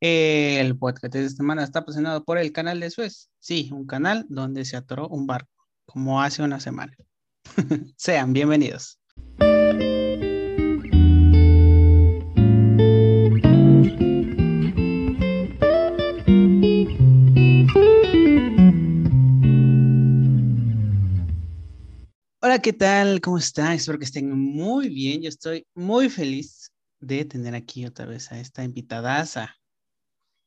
El podcast de esta semana está patrocinado por el canal de Suez. Sí, un canal donde se atoró un barco, como hace una semana. Sean bienvenidos. Hola, ¿qué tal? ¿Cómo están? Espero que estén muy bien. Yo estoy muy feliz de tener aquí otra vez a esta invitadaza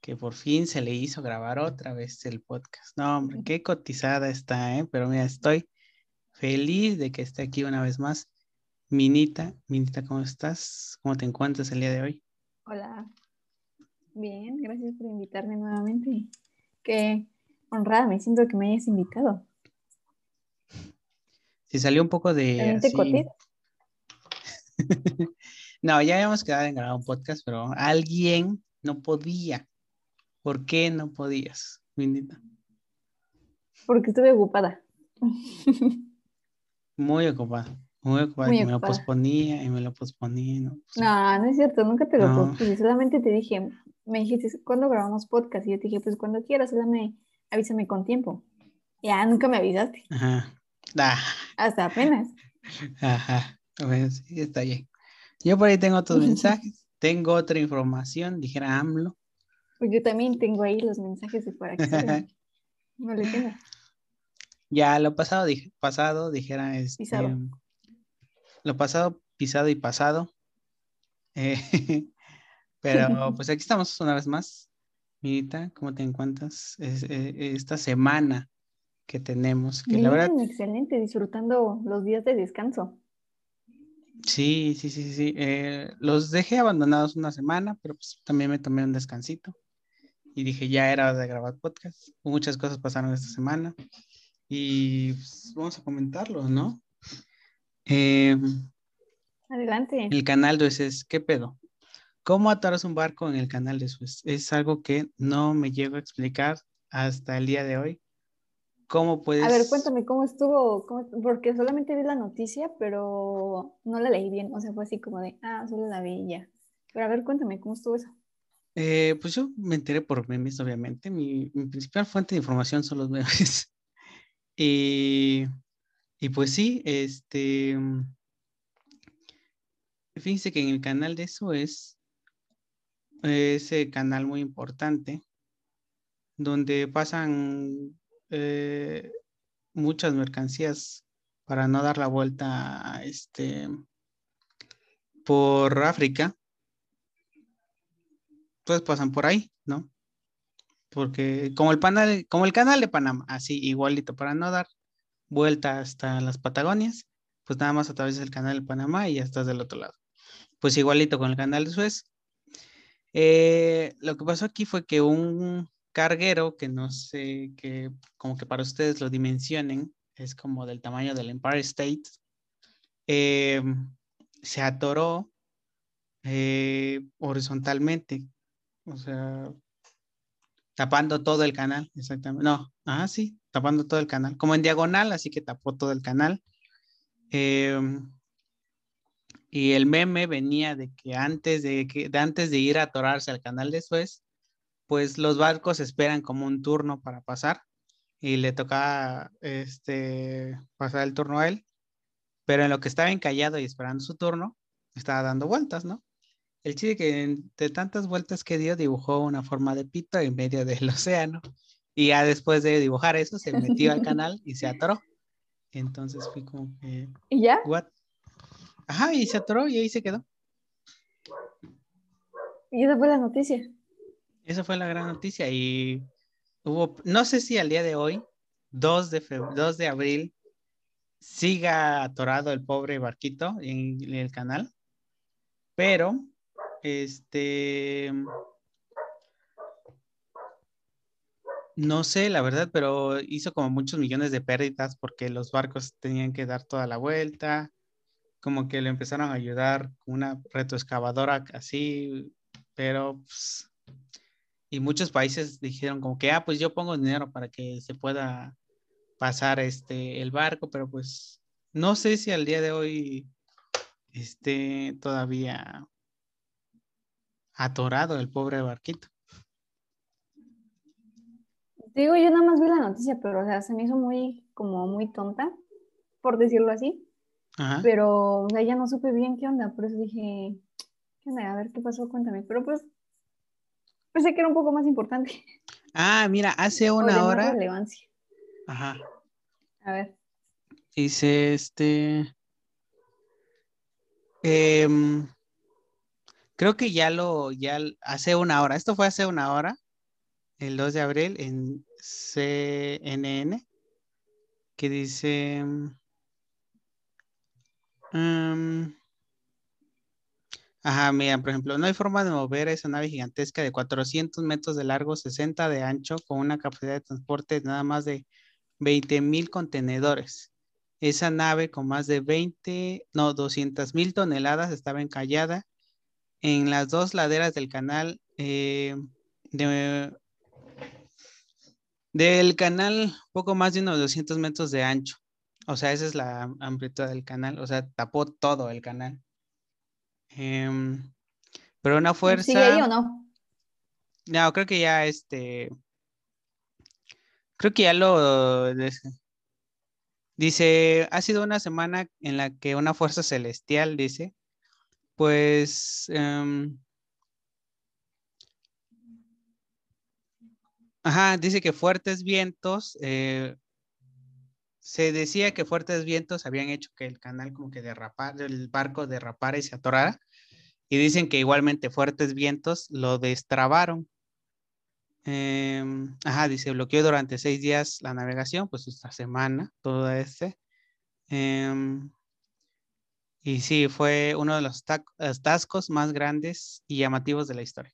que por fin se le hizo grabar otra vez el podcast. No, hombre, qué cotizada está, ¿eh? Pero mira, estoy feliz de que esté aquí una vez más. Minita, Minita, ¿cómo estás? ¿Cómo te encuentras el día de hoy? Hola. Bien, gracias por invitarme nuevamente. Qué honrada me siento que me hayas invitado. Si salió un poco de... Así... no, ya habíamos quedado en grabar un podcast, pero alguien no podía. ¿Por qué no podías, Minita? Porque estuve ocupada. Muy ocupada. Muy ocupada. y me lo posponía y me lo posponía. No, no, no es cierto, nunca te lo no. pospuse. Solamente te dije, me dijiste, ¿cuándo grabamos podcast? Y yo te dije, pues cuando quieras, avísame con tiempo. Ya, nunca me avisaste. Ajá. Ah. Hasta apenas. Ajá. Sí, está bien. Yo por ahí tengo otros mensajes, tengo otra información, dijera AMLO. Pues yo también tengo ahí los mensajes de por aquí. no le tengo. Ya lo pasado, dije, pasado, dijera este, Pisado. lo pasado, pisado y pasado. Eh, pero pues aquí estamos una vez más. Mirita, ¿cómo te encuentras es, eh, esta semana que tenemos? Que Bien, la verdad, excelente, disfrutando los días de descanso. sí, sí, sí, sí. eh, los dejé abandonados una semana, pero pues también me tomé un descansito y dije ya era hora de grabar podcast. Muchas cosas pasaron esta semana y pues, vamos a comentarlo, ¿no? Eh, Adelante. el canal de Suez, ¿qué pedo? ¿Cómo atoras un barco en el canal de Suez? Es algo que no me llego a explicar hasta el día de hoy. ¿Cómo puedes? A ver, cuéntame cómo estuvo, cómo- porque solamente vi la noticia, pero no la leí bien, o sea, fue así como de, ah, solo la vi y ya. Pero a ver, cuéntame, ¿cómo estuvo eso? Eh, pues yo me enteré por memes, obviamente. Mi, principal fuente de información son los memes. y, y pues sí, este. Fíjense que en el canal de Suez, ese canal muy importante, donde pasan eh, muchas mercancías para no dar la vuelta este, por África pues pasan por ahí, ¿no? Porque como el, panal, como el canal de Panamá, así igualito, para no dar vuelta hasta las Patagonias, pues nada más a través del canal de Panamá y ya estás del otro lado. Pues igualito con el canal de Suez. Eh, lo que pasó aquí fue que un carguero, que no sé, que como que para ustedes lo dimensionen, es como del tamaño del Empire State, eh, se atoró eh, horizontalmente o sea, tapando todo el canal, exactamente. No, ah, sí, tapando todo el canal, como en diagonal, así que tapó todo el canal. Eh, y el meme venía de que antes de, que, de antes de ir a atorarse al canal de Suez, pues los barcos esperan como un turno para pasar y le tocaba este, pasar el turno a él, pero en lo que estaba encallado y esperando su turno, estaba dando vueltas, ¿no? El chile que de tantas vueltas que dio dibujó una forma de pito en medio del océano y ya después de dibujar eso se metió al canal y se atoró. Entonces fui como que... ¿Y ya? ¿What? Ajá, y se atoró y ahí se quedó. Y esa fue la noticia. Esa fue la gran noticia y hubo, no sé si al día de hoy, 2 de, febrero, 2 de abril, siga atorado el pobre barquito en, en el canal, pero este. No sé, la verdad, pero hizo como muchos millones de pérdidas porque los barcos tenían que dar toda la vuelta, como que le empezaron a ayudar con una retroexcavadora así, pero pues, y muchos países dijeron como que, ah, pues yo pongo dinero para que se pueda pasar este el barco, pero pues no sé si al día de hoy esté todavía atorado el pobre barquito. digo, yo nada más vi la noticia, pero o sea, se me hizo muy, como muy tonta, por decirlo así. Ajá. Pero, o sea, ya no supe bien qué onda, por eso dije, ¿qué onda? A ver qué pasó, cuéntame. Pero pues, pensé que era un poco más importante. Ah, mira, hace o una más hora. relevancia. Ajá. A ver. Dice este. em, creo que ya lo, ya hace una hora. Esto fue hace una hora, el 2 de abril, en CNN, que dice. mm, ajá, mira, por ejemplo, no hay forma de mover esa nave gigantesca de 400 metros de largo, 60 de ancho, con una capacidad de transporte de nada más de 20 mil contenedores. Esa nave con más de 20, no, 200 mil toneladas estaba encallada en las dos laderas del canal eh, de- del canal poco más de unos 200 metros de ancho. O sea, esa es la amplitud del canal. O sea, tapó todo el canal. Em, pero una fuerza... ¿Sigue ahí o no? No, creo que ya este. Creo que ya lo. Dice, ha sido una semana en la que una fuerza celestial, dice, pues. em, ajá, dice que fuertes vientos. eh, se decía que fuertes vientos habían hecho que el canal como que derrapara, el barco derrapara y se atorara. Y dicen que igualmente fuertes vientos lo destrabaron. Em, ajá, dice, bloqueó durante seis días la navegación, pues esta semana, todo este. Em, y sí, fue uno de los tac- atascos más grandes y llamativos de la historia.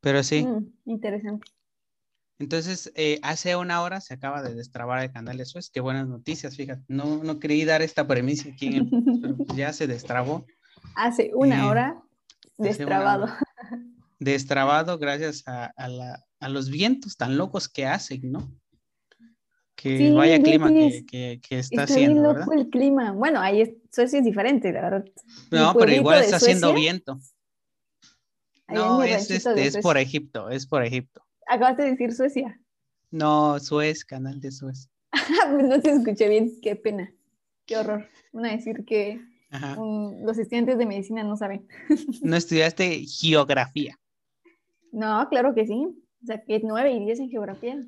Pero sí, Mm, interesante. entonces eh, hace una hora se acaba de destrabar el canal de Suez. Qué buenas noticias, fíjate. No, no creí dar esta premisa aquí en el pero pues ya se destrabó. Hace una Eh, hora una destrabado. hora. Destrabado gracias a, a la- a los vientos tan locos que hacen, ¿no? Que Sí, vaya clima que, que- que está Está bien haciendo, loco ¿verdad? el clima. Bueno, ahí Suecia es diferente, la verdad. No, pero igual está haciendo viento. No, es, este, es por. Egipto, es por Egipto. Acabas de decir Suecia. No, Suez, canal de Suez. Pues no te escuché bien, qué pena. Qué horror. Van a decir que los estudiantes de medicina no saben. No estudiaste geografía, No, claro que sí. O sea, que 9 y 10 en geografía.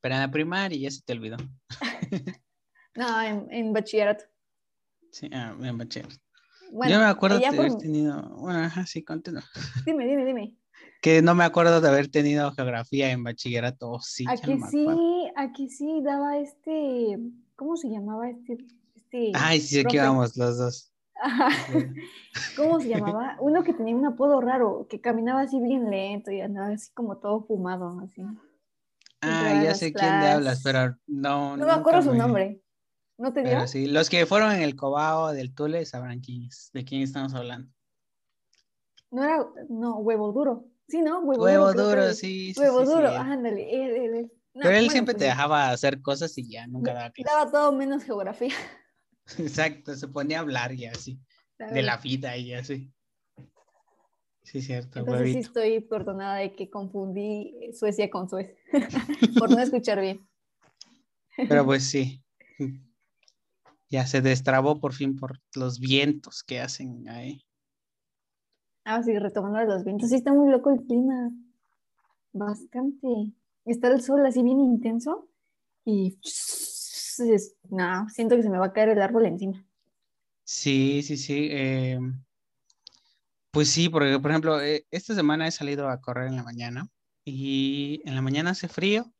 Pero en la primaria ya se te olvidó. No, en, en bachillerato. Sí, ah, en bachiller. Bueno, Yo me acuerdo de haber por- tenido, bueno, ajá, sí, continúa. Dime, dime, dime. Que no me acuerdo de haber tenido geografía en bachillerato, sí, Aquí no sí, aquí sí daba este, ¿cómo se llamaba este? este Ay, sí, aquí profe? vamos los dos. Ajá. ¿Cómo se llamaba? Uno que tenía un apodo raro, que caminaba así bien lento y andaba así como todo fumado, así. Ah, ya sé quién de hablas, clases. pero no. No me acuerdo su me- nombre. ¿No te dio? Sí, los que fueron en el Cobao del Tule sabrán quién es, de quién estamos hablando. No era, no, huevo duro. Sí, ¿no? Huevo, Huevo duro. sí, sí, Huevo sí, sí, duro, él. ándale. él, él, él. No, Pero él bueno, siempre pues te sí, dejaba hacer cosas y ya nunca daba clase. Daba todo menos geografía. Exacto, se ponía a hablar y así, de la vida y así. Sí, cierto, Entonces sí huevito. estoy perdonada de que confundí Suecia con Suez por no escuchar bien. Pero pues sí. Ya se destrabó por fin por los vientos que hacen ahí. Ah, sí, retomando los vientos. Sí, está muy loco el clima. Bastante. Está el sol así bien intenso y no, siento que se me va a caer el árbol encima. Sí, sí, sí. eh, pues sí, porque por ejemplo, eh, esta semana he salido a correr en la mañana y en la mañana hace frío,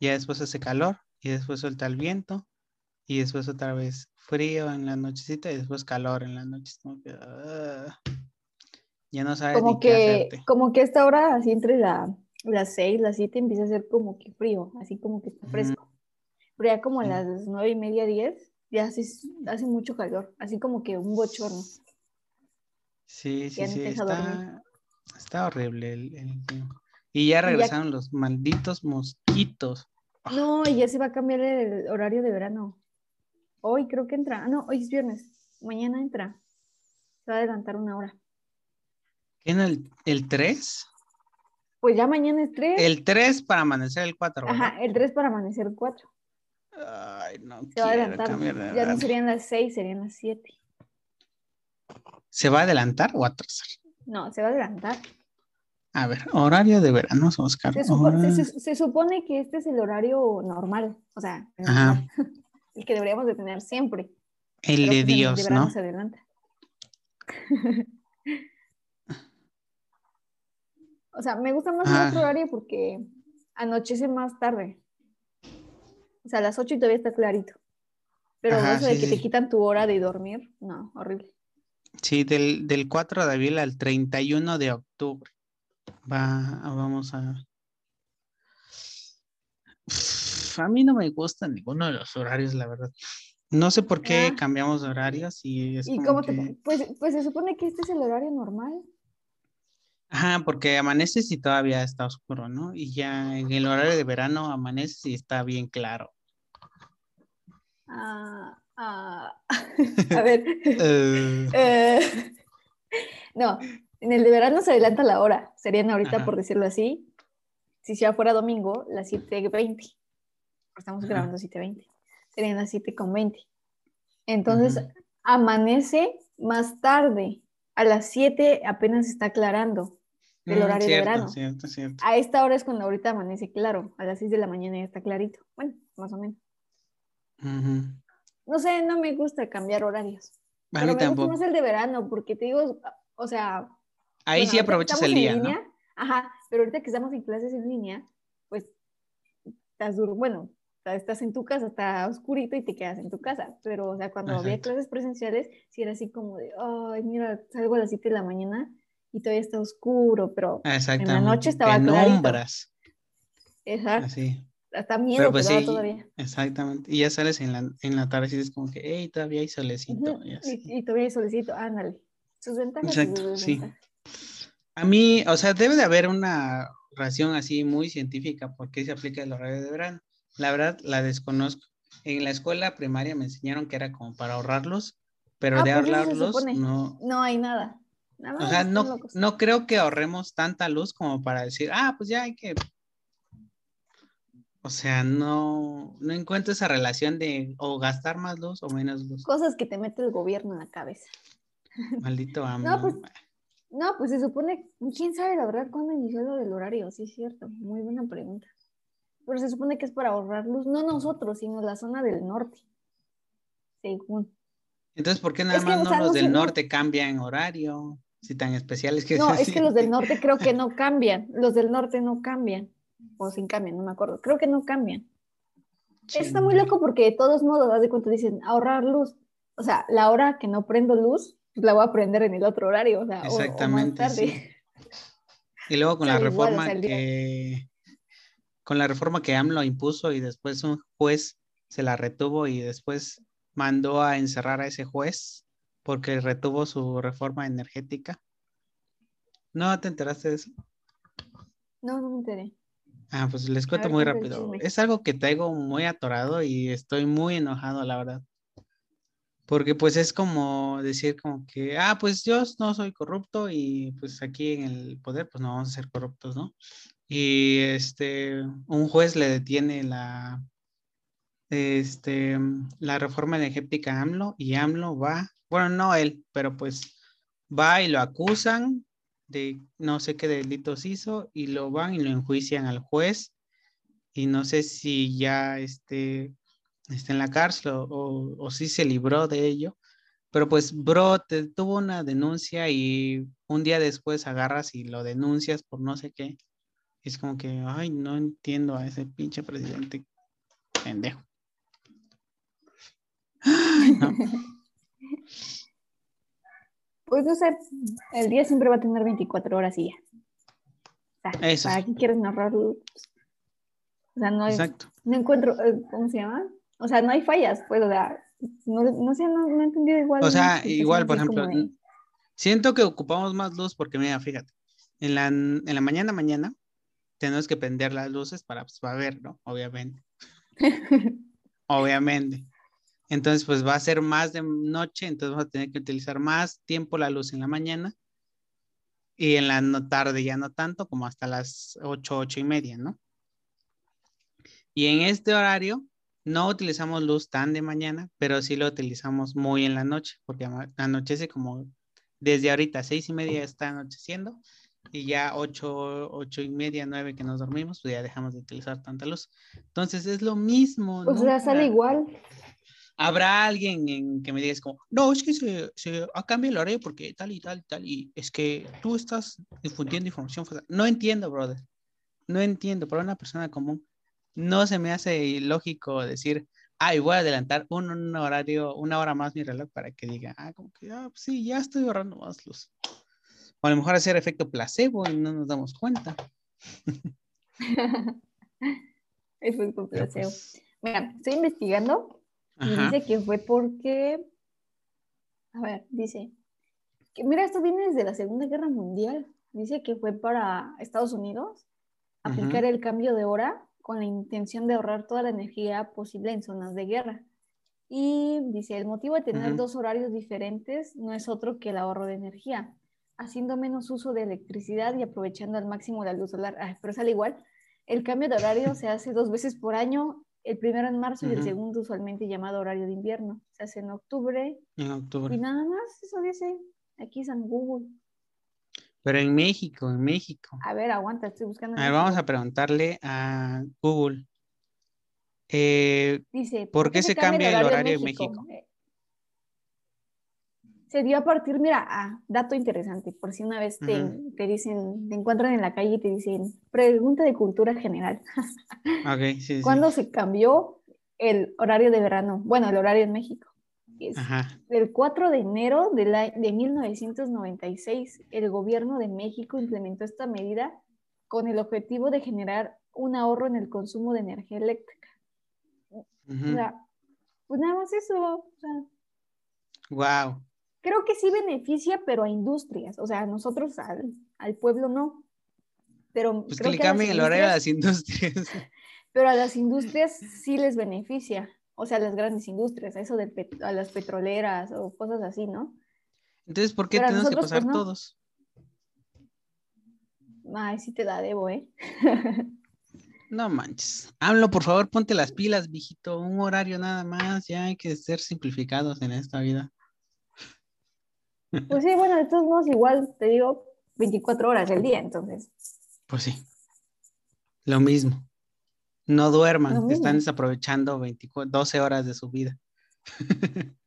ya después hace calor y después suelta el viento y después otra vez frío en la nochecita y después calor en la noche. Como que, ah, ya no sabes Como ni qué que, hacerte. como que a esta hora, así entre la, las seis, las siete, empieza a ser como que frío, así como que está Ujú. fresco. Pero ya como a las nueve y media, diez, ya hace, hace mucho calor, así como que un bochorno. Sí, sí, ya sí, está, está horrible el, el. Y ya ya- regresaron los malditos mosquitos. No, y ya se va a cambiar el horario de verano. Hoy creo que entra. Ah, no, hoy es viernes. Mañana entra. Se va a adelantar una hora. ¿En el, el 3? Pues ya mañana es 3. El 3 para amanecer el 4. Ajá, el 3 para amanecer el 4. Ay, no Se va a adelantar. Ya no serían las 6, serían las 7. ¿Se va a adelantar o atrasar? No, se va a adelantar. A ver, horario de verano, buscar. Se, supo- se- Hora- se- se supone que este es el horario normal, o sea, el, Ajá. el que deberíamos de tener siempre. El pero de Dios, verano ¿no? se adelanta. o sea, me gusta más el Ah. otro horario porque anochece más tarde. O sea, a las 8 y todavía está clarito. Pero Ajá, eso de sí, que sí. te quitan tu hora de dormir, no, horrible. Sí, del, del 4 de abril al 31 de octubre. Va, vamos a. A mí no me gusta ninguno de los horarios, la verdad. No sé por qué Ah. cambiamos de horarios y es ¿Y como cómo te.? que- Pues, pues se supone que este es el horario normal. Ajá, porque amaneces y todavía está oscuro, ¿no? Y ya en el horario de verano amaneces y está bien claro. Ah, ah, a ver. Eh, Eh, no, en el de verano se adelanta la hora. Serían ahorita, Ajá. por decirlo así, si ya fuera domingo, las 7.20. Estamos Ajá. grabando 7.20. Serían las 7.20. Entonces, amanece más tarde. A las 7 apenas está aclarando del mm, horario de cierto, verano. Cierto, cierto. A esta hora es cuando ahorita amanece claro. A las 6 de la mañana ya está clarito. Bueno, más o menos. Ujú. No sé, no me gusta cambiar horarios. A Pero mí gusta tampoco. más el de verano, porque te digo, o sea. Ahí bueno, sí aprovechas el en día, Ajá, pero ahorita que estamos en clases en línea, pues estás duro, bueno, estás en tu casa, está oscurito y te quedas en tu casa. Pero, o sea, cuando había Exacto. clases presenciales, sí era así como de, ay, mira, salgo a las 7 de la mañana y todavía está oscuro, pero Exactamente. noche estaba. Penumbras, esa, así. Hasta miedo Pero pues te sí, todavía. exactamente. Y ya sales en la, en la tarde y es como que, hey, todavía hay solecito. Ujú, y así. Y, y todavía hay solecito, ándale. Sus ventajas Exacto, sus sí. desventajas. A mí, o sea, debe de haber una razón así muy científica por qué se aplica el horario de verano. La verdad, la desconozco. En la escuela primaria me enseñaron que era como para ahorrarlos, pero Ah, de pues ahorrarlos no. No hay nada. Nada O sea, no, no creo que ahorremos tanta luz como para decir, ah, pues ya hay que. O sea, no, no encuentro esa relación de o gastar más luz o menos luz. Cosas que te mete el gobierno en la cabeza. Maldito AMLO. pues, No, pues se supone, quién sabe la verdad cuándo inició lo del horario, sí es cierto, muy buena pregunta. Pero se supone que es para ahorrar luz, no nosotros, sino la zona del norte. Según. Entonces, ¿por qué nada Es que, más o no sea, los no del no- norte cambian horario? Si tan especiales que No, es que los del norte creo que no cambian, los del norte no cambian, o sin cambian, no me acuerdo, creo que no cambian. Está muy loco porque de todos modos, haz de cuenta, dicen ahorrar luz. O sea, la hora que no prendo luz, pues la voy a prender en el otro horario, o sea, o- o, más Exactamente, tarde. sí. Y luego con la o reforma sea, que con la reforma que AMLO impuso y después un juez se la retuvo y después mandó a encerrar a ese juez porque retuvo su reforma energética. ¿No te enteraste de eso? No, no me enteré. Ah, pues les cuento ver, muy rápido. Es algo que traigo muy atorado y estoy muy enojado, la verdad. Porque pues es como decir como que, ah, pues yo no soy corrupto y pues aquí en el poder pues no vamos a ser corruptos, ¿no? Y este, un juez le detiene la, este, la reforma energética a AMLO y AMLO va, bueno, no él, pero pues va y lo acusan de no sé qué delitos hizo y lo van y lo enjuician al juez y no sé si ya este, está en la cárcel o, o, o si se libró de ello, pero pues bro, te tuvo una denuncia y un día después agarras y lo denuncias por no sé qué. Es como que, ay, no entiendo a ese pinche presidente pendejo. No. Pues no sé, el día siempre va a tener 24 horas y ya. O sea, Eso ¿Para qué quieres narrar? O sea, no, hay- Exacto. no encuentro, eh, ¿cómo se llama? O sea, no hay fallas, pues, o sea, no, no sé, no, no he entendido igual. O sea, igual, por ejemplo, de- siento que ocupamos más luz porque, mira, fíjate, en la, en la mañana, mañana, tenemos que prender las luces para, pues, para ver, ¿no? Obviamente. Obviamente. Entonces, pues va a ser más de noche, entonces vamos a tener que utilizar más tiempo la luz en la mañana. Y en la no- tarde ya no tanto, como hasta las 8, 8 y media, ¿no? Y en este horario no utilizamos luz tan de mañana, pero sí lo utilizamos muy en la noche, porque anochece como desde ahorita, seis y media está anocheciendo, y ya ocho, ocho y media, nueve que nos dormimos, pues ya dejamos de utilizar tanta luz. Entonces es lo mismo, O ¿no? sea, sale igual. Habrá alguien en que me digas como, no, es que se, se ha cambiado el horario porque tal y tal y tal, y es que tú estás difundiendo información falsa. No entiendo, brother. No entiendo. Para una persona común, no se me hace lógico decir, ay, voy a adelantar un, un horario, una hora más mi reloj para que diga, ah, como que, ah, pues sí, ya estoy ahorrando más luz. O a lo mejor hacer efecto placebo y no nos damos cuenta. Eso es un Pero, placebo. pues, Mira, estoy investigando y ajá. dice que fue porque. A ver, dice. Que, mira, esto viene desde la Segunda Guerra Mundial. Dice que fue para Estados Unidos aplicar el cambio de hora con la intención de ahorrar toda la energía posible en zonas de guerra. Y dice, el motivo de tener dos horarios diferentes no es otro que el ahorro de energía, haciendo menos uso de electricidad y aprovechando al máximo la luz solar. Ay, pero sale igual. El cambio de horario se hace dos veces por año, el primero en marzo y el segundo usualmente llamado horario de invierno. Se hace en octubre En y octubre. nada más, eso dice aquí San Google. Pero en México, en México. A ver, aguanta, estoy buscando. A ver, vamos a preguntarle a Google. Eh, Dice, ¿por qué se cambia el horario en México? Eh, Se dio a partir, mira, ah, dato interesante, por si una vez te, te dicen, te encuentran en la calle y te dicen, pregunta de cultura general, ok, sí, sí. ¿cuándo se cambió el horario de verano? Bueno, el horario en México. Es Ajá. el 4 de enero de, la- de 1996, el gobierno de México implementó esta medida con el objetivo de generar un ahorro en el consumo de energía eléctrica. O ujú. sea, pues nada más eso. o sea, Wow. Creo que sí beneficia, pero a industrias. O sea, a nosotros, al, al pueblo no. Pero Pues creo que cambien el horario a las industrias. Pero a las industrias sí les beneficia. O sea, a las grandes industrias, a eso de a las petroleras o cosas así, ¿no? Entonces, ¿por qué Pero tenemos que pasar pues, no. todos? Ay, sí te la debo, ¿eh? No manches. AMLO, por favor, ponte las pilas, viejito. Un horario nada más. Ya hay que ser simplificados en esta vida. Pues sí, bueno, de todos modos, igual te digo 24 horas del día, entonces. Pues sí. Lo mismo. No duerman, mismo. están desaprovechando 24, 12 horas de su vida.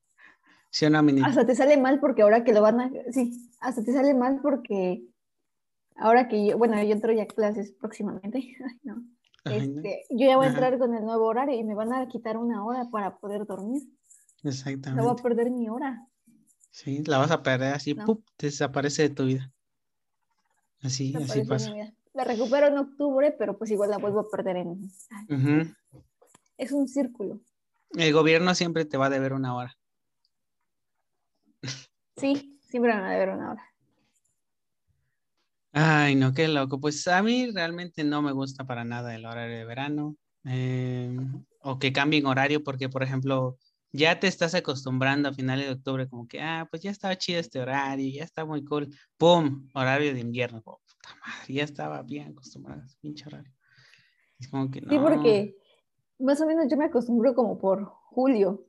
¿Sí o no? Hasta te sale mal porque ahora que lo van a... Sí, hasta te sale mal porque ahora que yo, bueno, yo entro ya a clases próximamente, Ay, no. Este, yo ya voy a Ajá. entrar con el nuevo horario y me van a quitar una hora para poder dormir. No voy a Exactamente. perder mi hora. Sí, la vas a perder así, No. ¡pup! te desaparece de tu vida. Así, Me así pasa. La recupero en octubre, pero pues igual la vuelvo a perder en... Es un círculo. El gobierno siempre te va a deber una hora. Sí, siempre van a deber una hora. Ay, no, qué loco. Pues a mí realmente no me gusta para nada el horario de verano. eh, o que cambien horario, porque, por ejemplo, ya te estás acostumbrando a finales de octubre, como que, ah, pues ya estaba chido este horario, ya está muy cool. ¡Pum! Horario de invierno. Oh, puta madre, ya estaba bien acostumbrado a pinche horario. Es como que no. Sí, porque más o menos yo me acostumbro como por julio,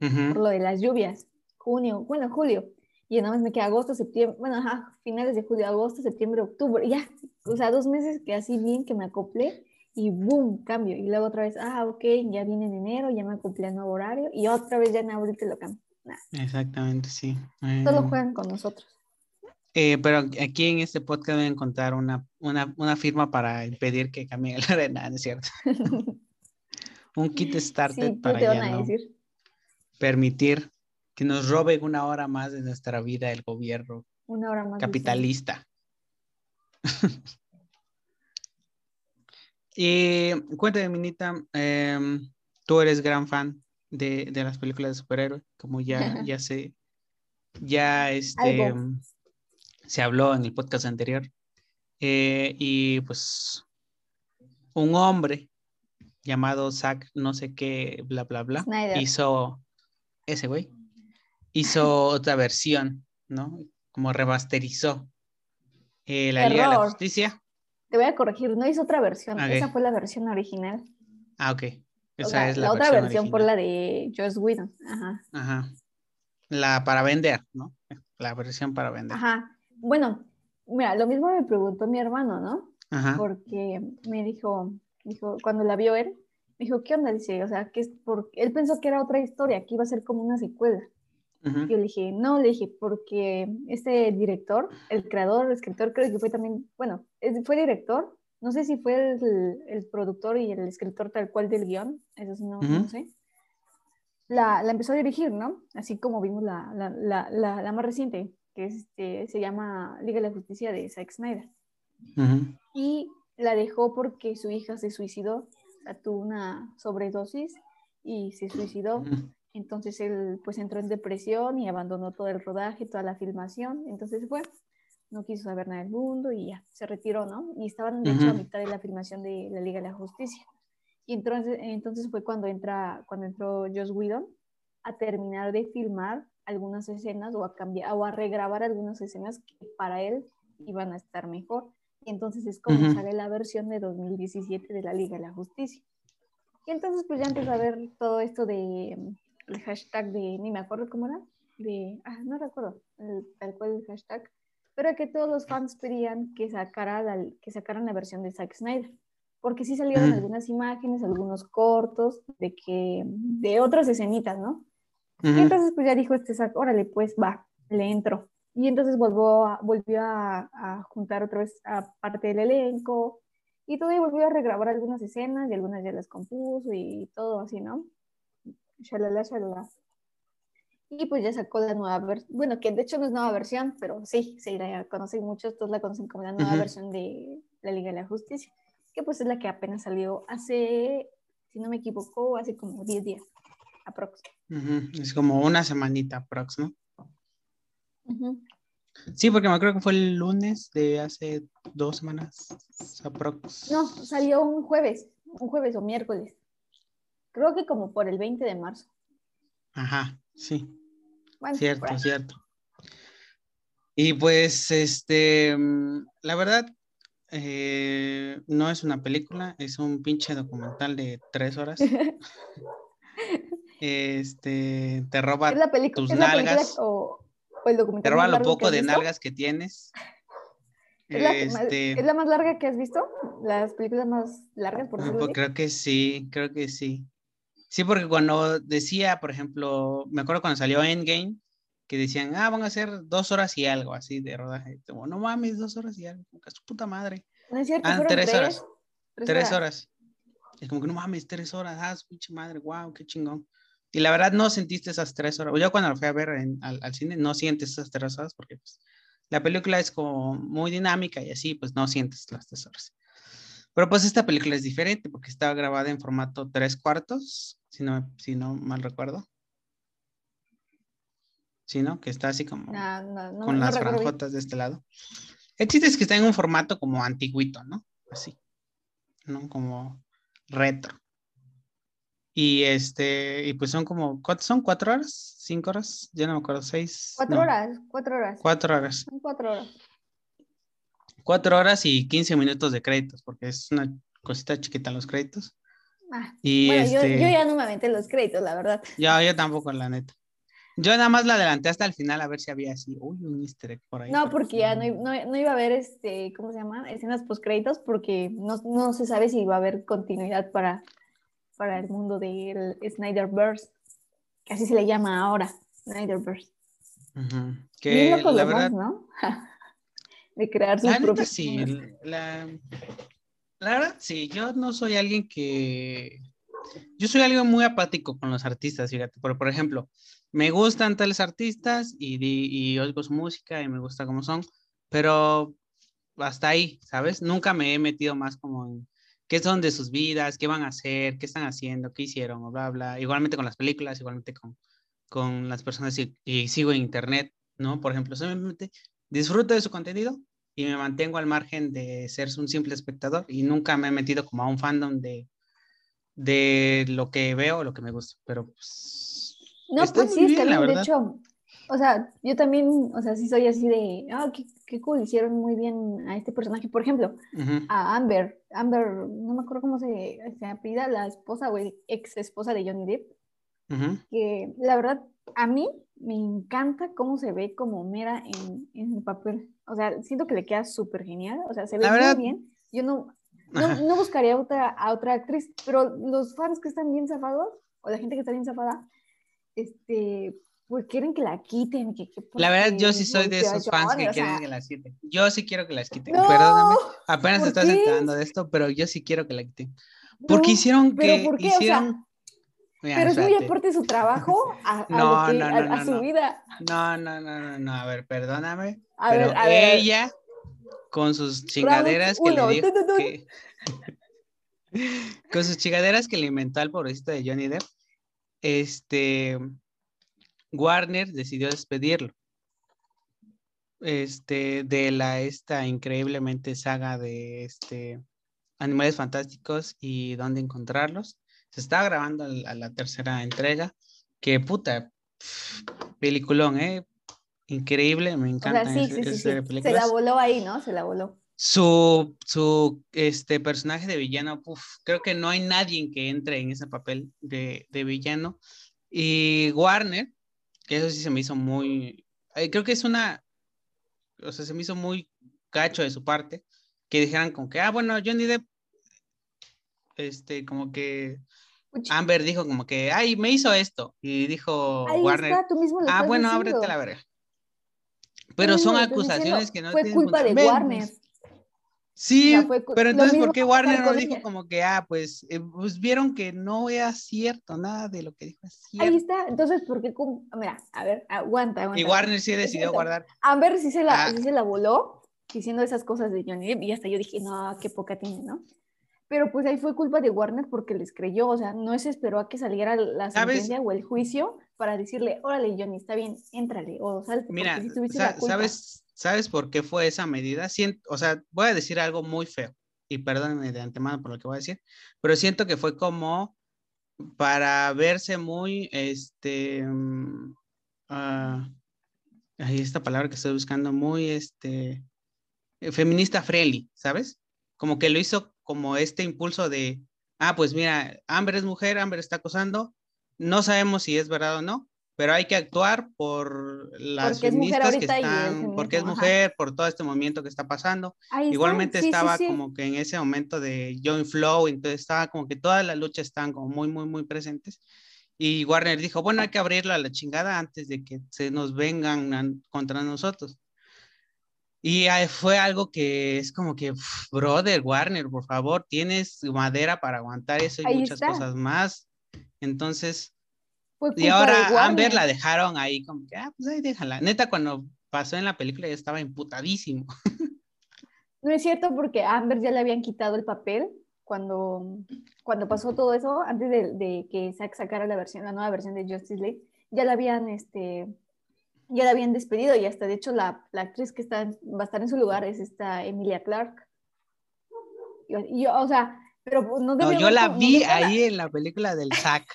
Ujú, por lo de las lluvias. Junio, bueno, julio. Y nada más me queda agosto, septiembre, bueno, ajá, finales de julio, agosto, septiembre, octubre, ya. O sea, dos meses que así bien que me acoplé y boom, cambio. Y luego otra vez, ah, ok, ya viene en enero, ya me acoplé al nuevo horario y otra vez ya en abril te lo cambio. Nah, Exactamente, sí. solo Eh, juegan con nosotros. eh, pero aquí en este podcast voy a encontrar una, una, una firma para impedir que cambien el horario. Nada, no es cierto. Un kit Sí, started tú para ya no permitir que nos roben una hora más de nuestra vida el gobierno Una hora más. capitalista. y cuéntame, Minita, em, tú eres gran fan de, de las películas de superhéroes, como ya, ya sé, ya este, Algo. se habló en el podcast anterior. Eh, y pues un hombre llamado Zack, no sé qué, bla, bla, bla, Snyder. hizo ese güey, hizo otra versión, ¿no? Como remasterizó Eh, la Liga de la Error. Justicia. Te voy a corregir, no es otra versión. Esa fue la versión original. Ah, ok. Esa O sea, es la, la, otra versión original. la de Joss Whedon. Ajá. Ajá. La para vender, ¿no? La versión para vender. Ajá. Bueno, mira, lo mismo me preguntó mi hermano, ¿no? Ajá. Porque me dijo, dijo, cuando la vio él, me dijo, ¿qué onda? Dice, o sea, que es porque él pensó que era otra historia, que iba a ser como una secuela. Yo le dije, no, le dije, porque este director, el creador, el escritor, creo que fue también, bueno, fue director, no sé si fue el, el productor y el escritor tal cual del guion, eso sí no, no sé. La, la empezó a dirigir, ¿no? Así como vimos la, la, la, más reciente, que es, este, se llama Liga de la Justicia de Zack Snyder. Y la dejó porque su hija se suicidó, o sea, tuvo una sobredosis y se suicidó. Entonces él pues entró en depresión y abandonó todo el rodaje, toda la filmación. Entonces fue, no quiso saber nada del mundo y ya, se retiró, ¿no? Y estaban de hecho a Ujú. mitad de la filmación de la Liga de la Justicia. Y entonces, entonces fue cuando, entra, cuando entró Joss Whedon a terminar de filmar algunas escenas o a cambiar o a regrabar algunas escenas que para él iban a estar mejor. Y entonces es como Ujú. sale la versión de 2017 de la Liga de la Justicia. Y entonces pues ya empezó a ver todo esto de el hashtag de, ni me acuerdo cómo era, de, ah, no recuerdo el, tal cual el hashtag, pero que todos los fans pedían que, sacara la, que sacaran la versión de Zack Snyder, porque sí salieron algunas imágenes, algunos cortos de que, de otras escenitas, ¿no? Y entonces pues ya dijo este Zack, órale, pues va, le entro. Y entonces volvió a, volvió a, a juntar otra vez a parte del elenco y todo y volvió a regrabar algunas escenas y algunas ya las compuso y todo así, ¿no? Shalala, shalala. Y pues ya sacó la nueva versión, bueno, que de hecho no es nueva versión, pero sí, se la conocen muchos, todos la conocen como la nueva Ujú. versión de la Liga de la Justicia, que pues es la que apenas salió hace, si no me equivoco, hace como 10 días, aprox. Ujú. Es como una semanita prox, ¿no? Sí, porque me acuerdo que fue el lunes de hace dos semanas. Aprox. No, salió un jueves, un jueves o miércoles. Creo que como por el 20 de marzo. Ajá, sí. Bueno, Cierto, cierto. Y pues, este, mm, la verdad, eh, no es una película, es un pinche documental de tres horas. Este, te roba, ¿Es la, pelicu- tus es la película nalgas. o, o el documental te roba lo poco de visto? nalgas que tienes. ¿Es la, que más- Este, ¿Es la más larga que has visto? Las películas más largas, por decirlo pues creo que sí, creo que sí. Sí, porque cuando decía, por ejemplo, me acuerdo cuando salió Endgame, que decían, ah, van a ser dos horas y algo así de rodaje. Como, no mames, dos horas y algo, que su puta madre. No es cierto, Ah, fueron tres horas. Tres, Tres horas. Es como que no mames, tres horas, ah, su pinche madre, wow, qué chingón. Y la verdad no sentiste esas tres horas. Yo cuando lo fui a ver en- al, al cine no sientes esas tres horas porque pues, la película es como muy dinámica y así, pues no sientes las tres horas. Pero pues esta película es diferente porque está grabada en formato tres cuartos, si no, si no mal recuerdo. Sí, ¿no? Que está así como No, no, no, con las franjotas de este lado. El chiste es que está en un formato como antiguito, ¿no? Así, ¿no? Como retro. Y este, y pues son como, ¿cuántos son? ¿Cuatro horas? ¿Cinco horas? Ya no me acuerdo, seis. Cuatro horas, cuatro horas. Cuatro horas. Son cuatro horas. Cuatro horas y quince minutos de créditos, porque es una cosita chiquita los créditos. Ah, Y bueno, este, yo ya no me aventé los créditos, la verdad. yo, yo tampoco, la neta. Yo nada más la adelanté hasta el final a ver si había así, uy, un easter egg por ahí. No, porque ya no, no, no iba a haber, este, ¿cómo se llama? Escenas post créditos, porque no, no se sabe si va a haber continuidad para, para el mundo del Snyderverse, que así se le llama ahora, Snyderverse. Ujú. Bien Que la verdad, fans, ¿no? de crear sus La propios sí, la, la verdad sí, yo no soy alguien que, yo soy alguien muy apático con los artistas, fíjate, por, por ejemplo, me gustan tales artistas y, di- y oigo su música y me gusta cómo son, pero hasta ahí, ¿sabes? Nunca me he metido más como en qué son de sus vidas, qué van a hacer, qué están haciendo, qué hicieron, o bla, bla, igualmente con las películas, igualmente con, con las personas y, y sigo en internet, ¿no? Por ejemplo, simplemente disfruto de su contenido y me mantengo al margen de ser un simple espectador y nunca me he metido como a un fandom de, de lo que veo o lo que me gusta, pero pues No, está pues sí, bien, está bien. De hecho, O sea, yo también, o sea, sí soy así de, ah, qué, qué cool, hicieron muy bien a este personaje. Por ejemplo, Ujú, a Amber, Amber, no me acuerdo cómo se, se apellida, la esposa o ex esposa de Johnny Depp, ujú. que la verdad, a mí me encanta cómo se ve como Mera en, en el papel. O sea, siento que le queda súper genial, o sea, se ve La verdad- muy bien. Yo no, no, buscaría otra, a otra actriz, pero los fans que están bien zafados, o la gente que está bien zafada, este, pues quieren que la quiten. Que, que La verdad, yo sí soy de esos fans que sea, quieren que las quiten. Yo sí quiero que las quiten. ¡No! Perdóname, apenas ¿por te estás enterando de esto, pero yo sí quiero que la quiten. Porque no, hicieron ¿pero que por qué? O sea, hicieron. Pero es muy aparte de su trabajo a, a No, lo que- no, a- no, a no, su no. vida. No, no, no, no, no, a ver, perdóname. A pero ver, a ver. ella, con sus chingaderas que le dijo que- con sus chingaderas que le inventó al pobrecito de Johnny Depp, este Warner decidió despedirlo. Este, de la esta increíblemente saga de este Animales Fantásticos y dónde encontrarlos. Se está grabando a la tercera entrega. Que puta, peliculón, ¿eh? Increíble, me O encanta sea, sí, ese- sí, Se la voló ahí, ¿no? Se la voló. Su, su este, personaje de villano, puf, creo que no hay nadie que entre en ese papel de, de villano. Y Warner, que eso sí se me hizo muy, eh, creo que es una, o sea, se me hizo muy cacho de su parte, que dijeran como que, ah, bueno, Johnny Depp, este, como que Amber dijo como que, ay, me hizo esto. Y dijo ahí Warner, está, tú mismo lo ah, bueno, diciendo. ábrete la verga. Pero son acusaciones diciendo. que no Fue tienen culpa de. Warner. Sí, O sea, pero entonces, ¿por qué Warner no dijo ella. como que, ah, pues, eh, pues vieron que no era cierto, nada de lo que dijo es Ahí está. Entonces, ¿por qué? Mira, a ver, aguanta, aguanta. Y Warner sí decidió guardar. Amber sí se la, Ah. sí se la voló diciendo esas cosas de Johnny Depp y hasta yo dije, no, qué poca tiene, ¿no? Pero pues ahí fue culpa de Warner porque les creyó, o sea, no se esperó a que saliera la ¿Sabes? sentencia o el juicio para decirle, órale, Johnny, está bien, éntrale o salte, Mira, porque sí tuviste sa- la culpa. ¿sabes, ¿sabes por qué fue esa medida? Sien- o sea, voy a decir algo muy feo y perdónenme de antemano por lo que voy a decir, pero siento que fue como para verse muy, este, mm, ah, ahí esta palabra que estoy buscando, muy, este, eh, feminista friendly, ¿sabes? Como que lo hizo como este impulso de, ah, pues mira, Amber es mujer, Amber está acosando, no sabemos si es verdad o no, pero hay que actuar por las Porque es feministas que están, porque es ajá. mujer, por todo este movimiento que está pasando. Ahí Igualmente sí, estaba sí. como que en ese momento de Join Flow, entonces estaba como que todas las luchas estaban como muy, muy, muy presentes. Y Warner dijo, bueno, hay que abrirlo a la chingada antes de que se nos vengan an- contra nosotros. Y ah, fue algo que es como que, "Uf, brother, Warner, por favor, tienes madera para aguantar eso y Ahí muchas está. cosas más. Entonces, y ahora Amber la dejaron ahí como que, ah, pues ahí déjala. Neta, cuando pasó en la película ya estaba imputadísimo. No es cierto porque a Amber ya le habían quitado el papel cuando, cuando pasó todo eso, antes de, de que sacara la versión, la nueva versión de Justice League, ya la habían, este, ya la habían despedido y hasta de hecho la, la actriz que está, va a estar en su lugar es esta Emilia Clark. Yo, o sea, pero no No, yo la no vi ahí en la película del Zack.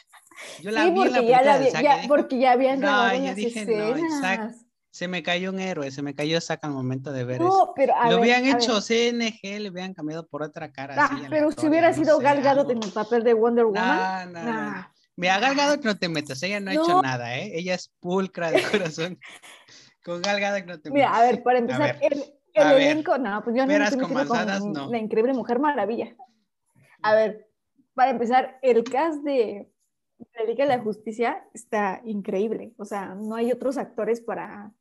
Yo la Sí, vi en la ya, película la del ya- dije, porque ya habían No, grabado yo dije, no, Zack escenas. se me cayó un héroe, se me cayó Zack al momento de ver eso. No, pero a Lo ver, hubieran a hecho ver. CNG, le hubieran cambiado por otra cara. Ah, así, pero si hubiera no sido Gal Gadot en el papel de Wonder Woman, No, no, no, nah. No. Mira, Gal Gadot no te metas, ella no ha hecho nada, ¿eh? Ella es pulcra de corazón. Con Gal Gadot no te Mira, metas. a ver, para empezar, ver, el, el a ver. elenco, no, pues yo no me con manzanas, con no. la increíble Mujer Maravilla. A ver, para empezar, el cast de la Liga de la Justicia está increíble. O sea, no hay otros actores para,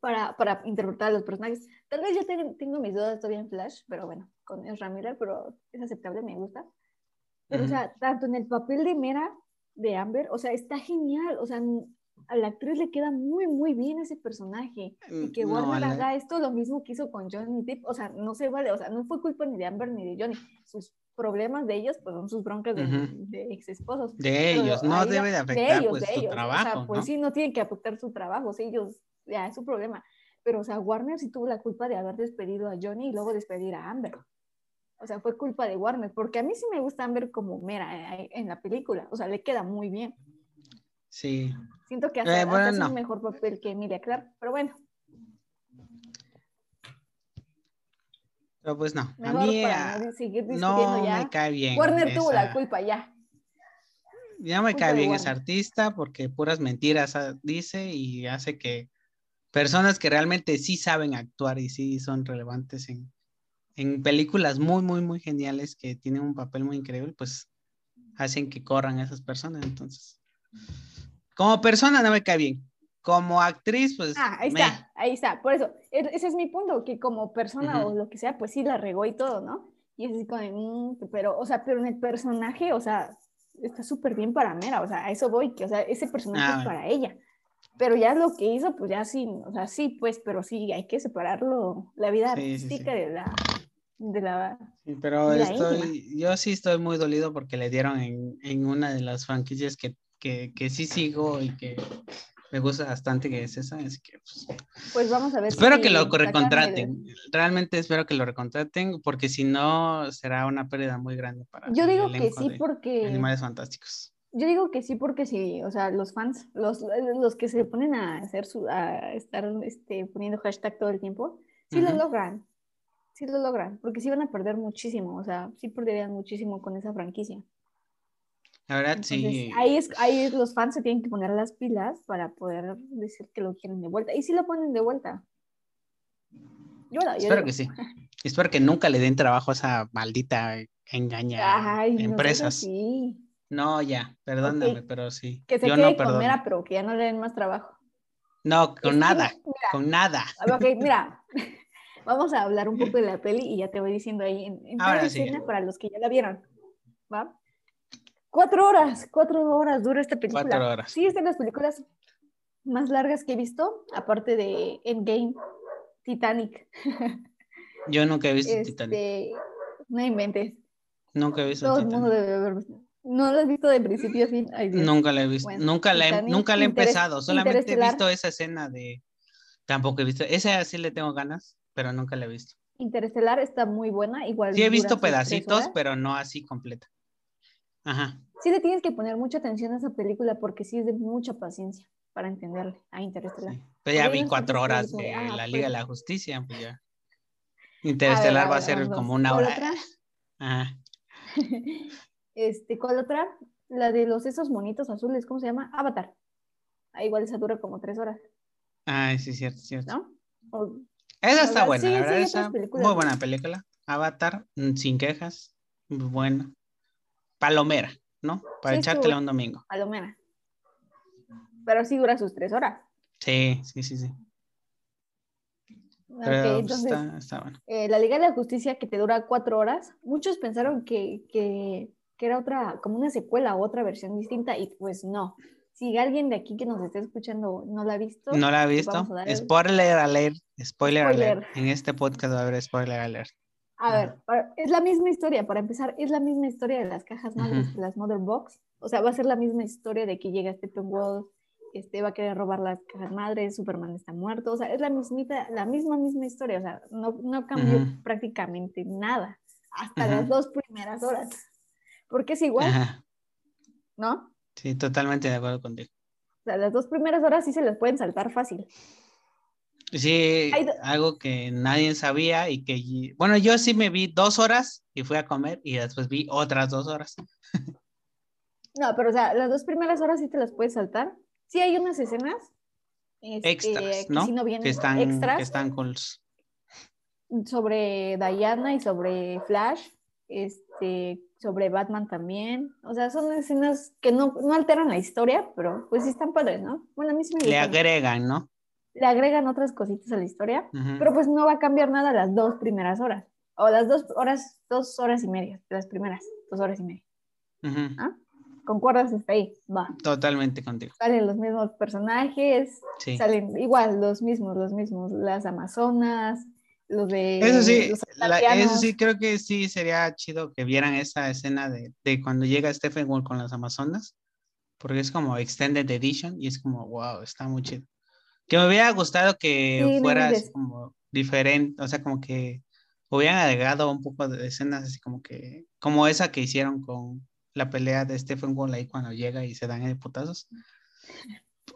para, para interpretar a los personajes. Tal vez yo ten- tengo mis dudas todavía en Flash, pero bueno, con Ezra Miller, pero es aceptable, me gusta. Pero, Ujú. o sea, tanto en el papel de Mera, de Amber, o sea, está genial. O sea, a la actriz le queda muy, muy bien ese personaje. Y que No, Warner la- haga esto lo mismo que hizo con Johnny Depp, o sea, no se vale, o sea, no fue culpa ni de Amber ni de Johnny. Sus problemas de ellos, pues son sus broncas de, de ex esposos. De ellos, no debe de afectar pues su O sea, trabajo, pues ¿no? sí, no tienen que afectar su trabajo, sí, ellos, ya es su problema. Pero, o sea, Warner sí tuvo la culpa de haber despedido a Johnny y luego despedir a Amber. O sea, fue culpa de Warner, porque a mí sí me gusta Amber como Mera eh, en la película, o sea, le queda muy bien. Sí. Siento que Eh, bueno, hasta hace no. un mejor papel que Emilia Clarke, pero bueno, Pero pues no. A mejor mí para ah, no seguir discutiendo no ya. me cae bien. Warner tuvo la culpa ya. Ya me culpa cae bien ese artista porque puras mentiras ah, dice y hace que personas que realmente sí saben actuar y sí son relevantes en, en películas muy, muy, muy geniales que tienen un papel muy increíble, pues hacen que corran a esas personas. Entonces, como persona no me cae bien. Como actriz, pues. Ah, ahí meh. está, ahí está. Por eso, e- ese es mi punto, que como persona Ujú. o lo que sea, pues sí la regó y todo, ¿no? Y es así como, de, mm, pero, o sea, pero en el personaje, o sea, está súper bien para Mera, o sea, a eso voy, que, o sea, ese personaje Ah, es para ella. Pero ya lo que hizo, pues ya sí, o sea, sí, pues, pero sí, hay que separarlo, la vida Sí, sí, sí. artística de la, de la, Sí, pero la estoy, yo sí estoy muy dolido porque le dieron en, en una de las franquicias que, que, que sí sigo y que me gusta bastante, que es esa, así que pues, pues vamos a ver. espero si que lo recontraten. Realmente espero que lo recontraten porque si no será una pérdida muy grande para Yo el digo que sí porque... Animales Fantásticos. Yo digo que sí porque sí, o sea, los fans, los, los que se ponen a hacer su, a estar este, poniendo hashtag todo el tiempo, sí lo logran, sí lo logran, porque sí van a perder muchísimo, o sea, sí perderían muchísimo con esa franquicia. La verdad, Entonces, sí. ahí es, ahí los fans se tienen que poner las pilas para poder decir que lo quieren de vuelta. Y sí lo ponen de vuelta. Yo, Espero digo, que sí. Espero que nunca le den trabajo a esa maldita engaña Ay, no empresas. así. No, ya, perdóname, pero sí. Que se Yo quede no con. Mera, pero que ya no le den más trabajo. No, Es con que nada, mira, con nada. Ok, mira, vamos a hablar un poco de la peli y ya te voy diciendo ahí en, en Ahora sí. escena para los que ya la vieron. ¿Va? Cuatro horas, cuatro horas dura esta película. Cuatro horas. Sí, es de las películas más largas que he visto, aparte de Endgame, Titanic. Yo nunca he visto Titanic. Este, no inventes, Nunca he visto todo el mundo Titanic. debe haber visto. ¿No lo has visto de principio a fin? Ay. Nunca la he visto. Bueno, nunca la he, Titanic, nunca la he empezado. Solamente he visto esa escena de. Tampoco he visto. Esa sí le tengo ganas, pero nunca la he visto. Interestelar está muy buena, igual. Sí he visto pedacitos, pero no así completa. Ajá. Sí le tienes que poner mucha atención a esa película porque sí es de mucha paciencia para entenderle a Interestelar. sí. Pero ya Hay vi cuatro horas de ah, la pues. Liga de la Justicia, pues ya. A ver, Interestelar va a ser vamos, como una ¿cuál hora. otra? Ajá. Este, ¿cuál otra? La de los esos monitos azules, ¿cómo se llama? Avatar. Ah, igual esa dura como tres horas, Ay, sí, cierto, cierto. ¿no? O- Esa está buena, sí, la sí, verdad, hay esa muy buena película. Avatar, mm, sin quejas, buena. Palomera, ¿no? Para Sí, echártela un domingo. Palomera. Pero sí dura sus tres horas. Sí, sí, sí, sí. Ok, Pero pues, entonces, está, está bueno. eh, la Liga de la Justicia que te dura cuatro horas, muchos pensaron que, que, que era otra, como una secuela o otra versión distinta, y pues no. Si alguien de aquí que nos esté escuchando no la ha visto, No la he pues visto. Spoiler alert, spoiler, Spoiler. alert. En este podcast va a haber spoiler alert. A ver, para- es la misma historia, para empezar, es la misma historia de las cajas madres, de las Mother Box. O sea, va a ser la misma historia de que llega Steppenwolf, este va a querer robar las cajas madres, Superman está muerto. O sea, es la mismita, la misma, misma historia. O sea, no, no cambió Ujú. prácticamente nada hasta las dos primeras horas. Porque es igual, Ajá. ¿no? Sí, totalmente de acuerdo contigo. O sea, las dos primeras horas sí se les pueden saltar fácil. Sí, algo que nadie sabía y que, bueno, yo sí me vi dos horas y fui a comer y después vi otras dos horas. No, pero o sea, las dos primeras horas sí te las puedes saltar. Sí hay unas escenas este, Extras, que ¿no? sí no vienen Que están, extras. que están cool. sobre Diana y sobre Flash, este, sobre Batman también. O sea, son escenas que no, no alteran la historia, pero pues sí están padres, ¿no? Bueno, a mí sí me Le gustan. agregan, ¿no? Le agregan otras cositas a la historia, Ujú. pero pues no va a cambiar nada las dos primeras horas. O las dos horas, dos horas y media, las primeras, dos horas y media. Ujú. ¿Ah? ¿Concuerdas hasta ahí? Va. Totalmente contigo. Salen los mismos personajes, Sí. salen igual, los mismos, los mismos, las Amazonas, los de Eso sí, los la- eso sí, creo que sí sería chido que vieran esa escena de, de cuando llega Stephen Wolf con las Amazonas, porque es como Extended Edition y es como, wow, está muy chido. Que me hubiera gustado que Sí, fuera así como diferente, o sea, como que hubieran agregado un poco de escenas así como que, como esa que hicieron con la pelea de Stephen Wolf ahí cuando llega y se dan el putazos.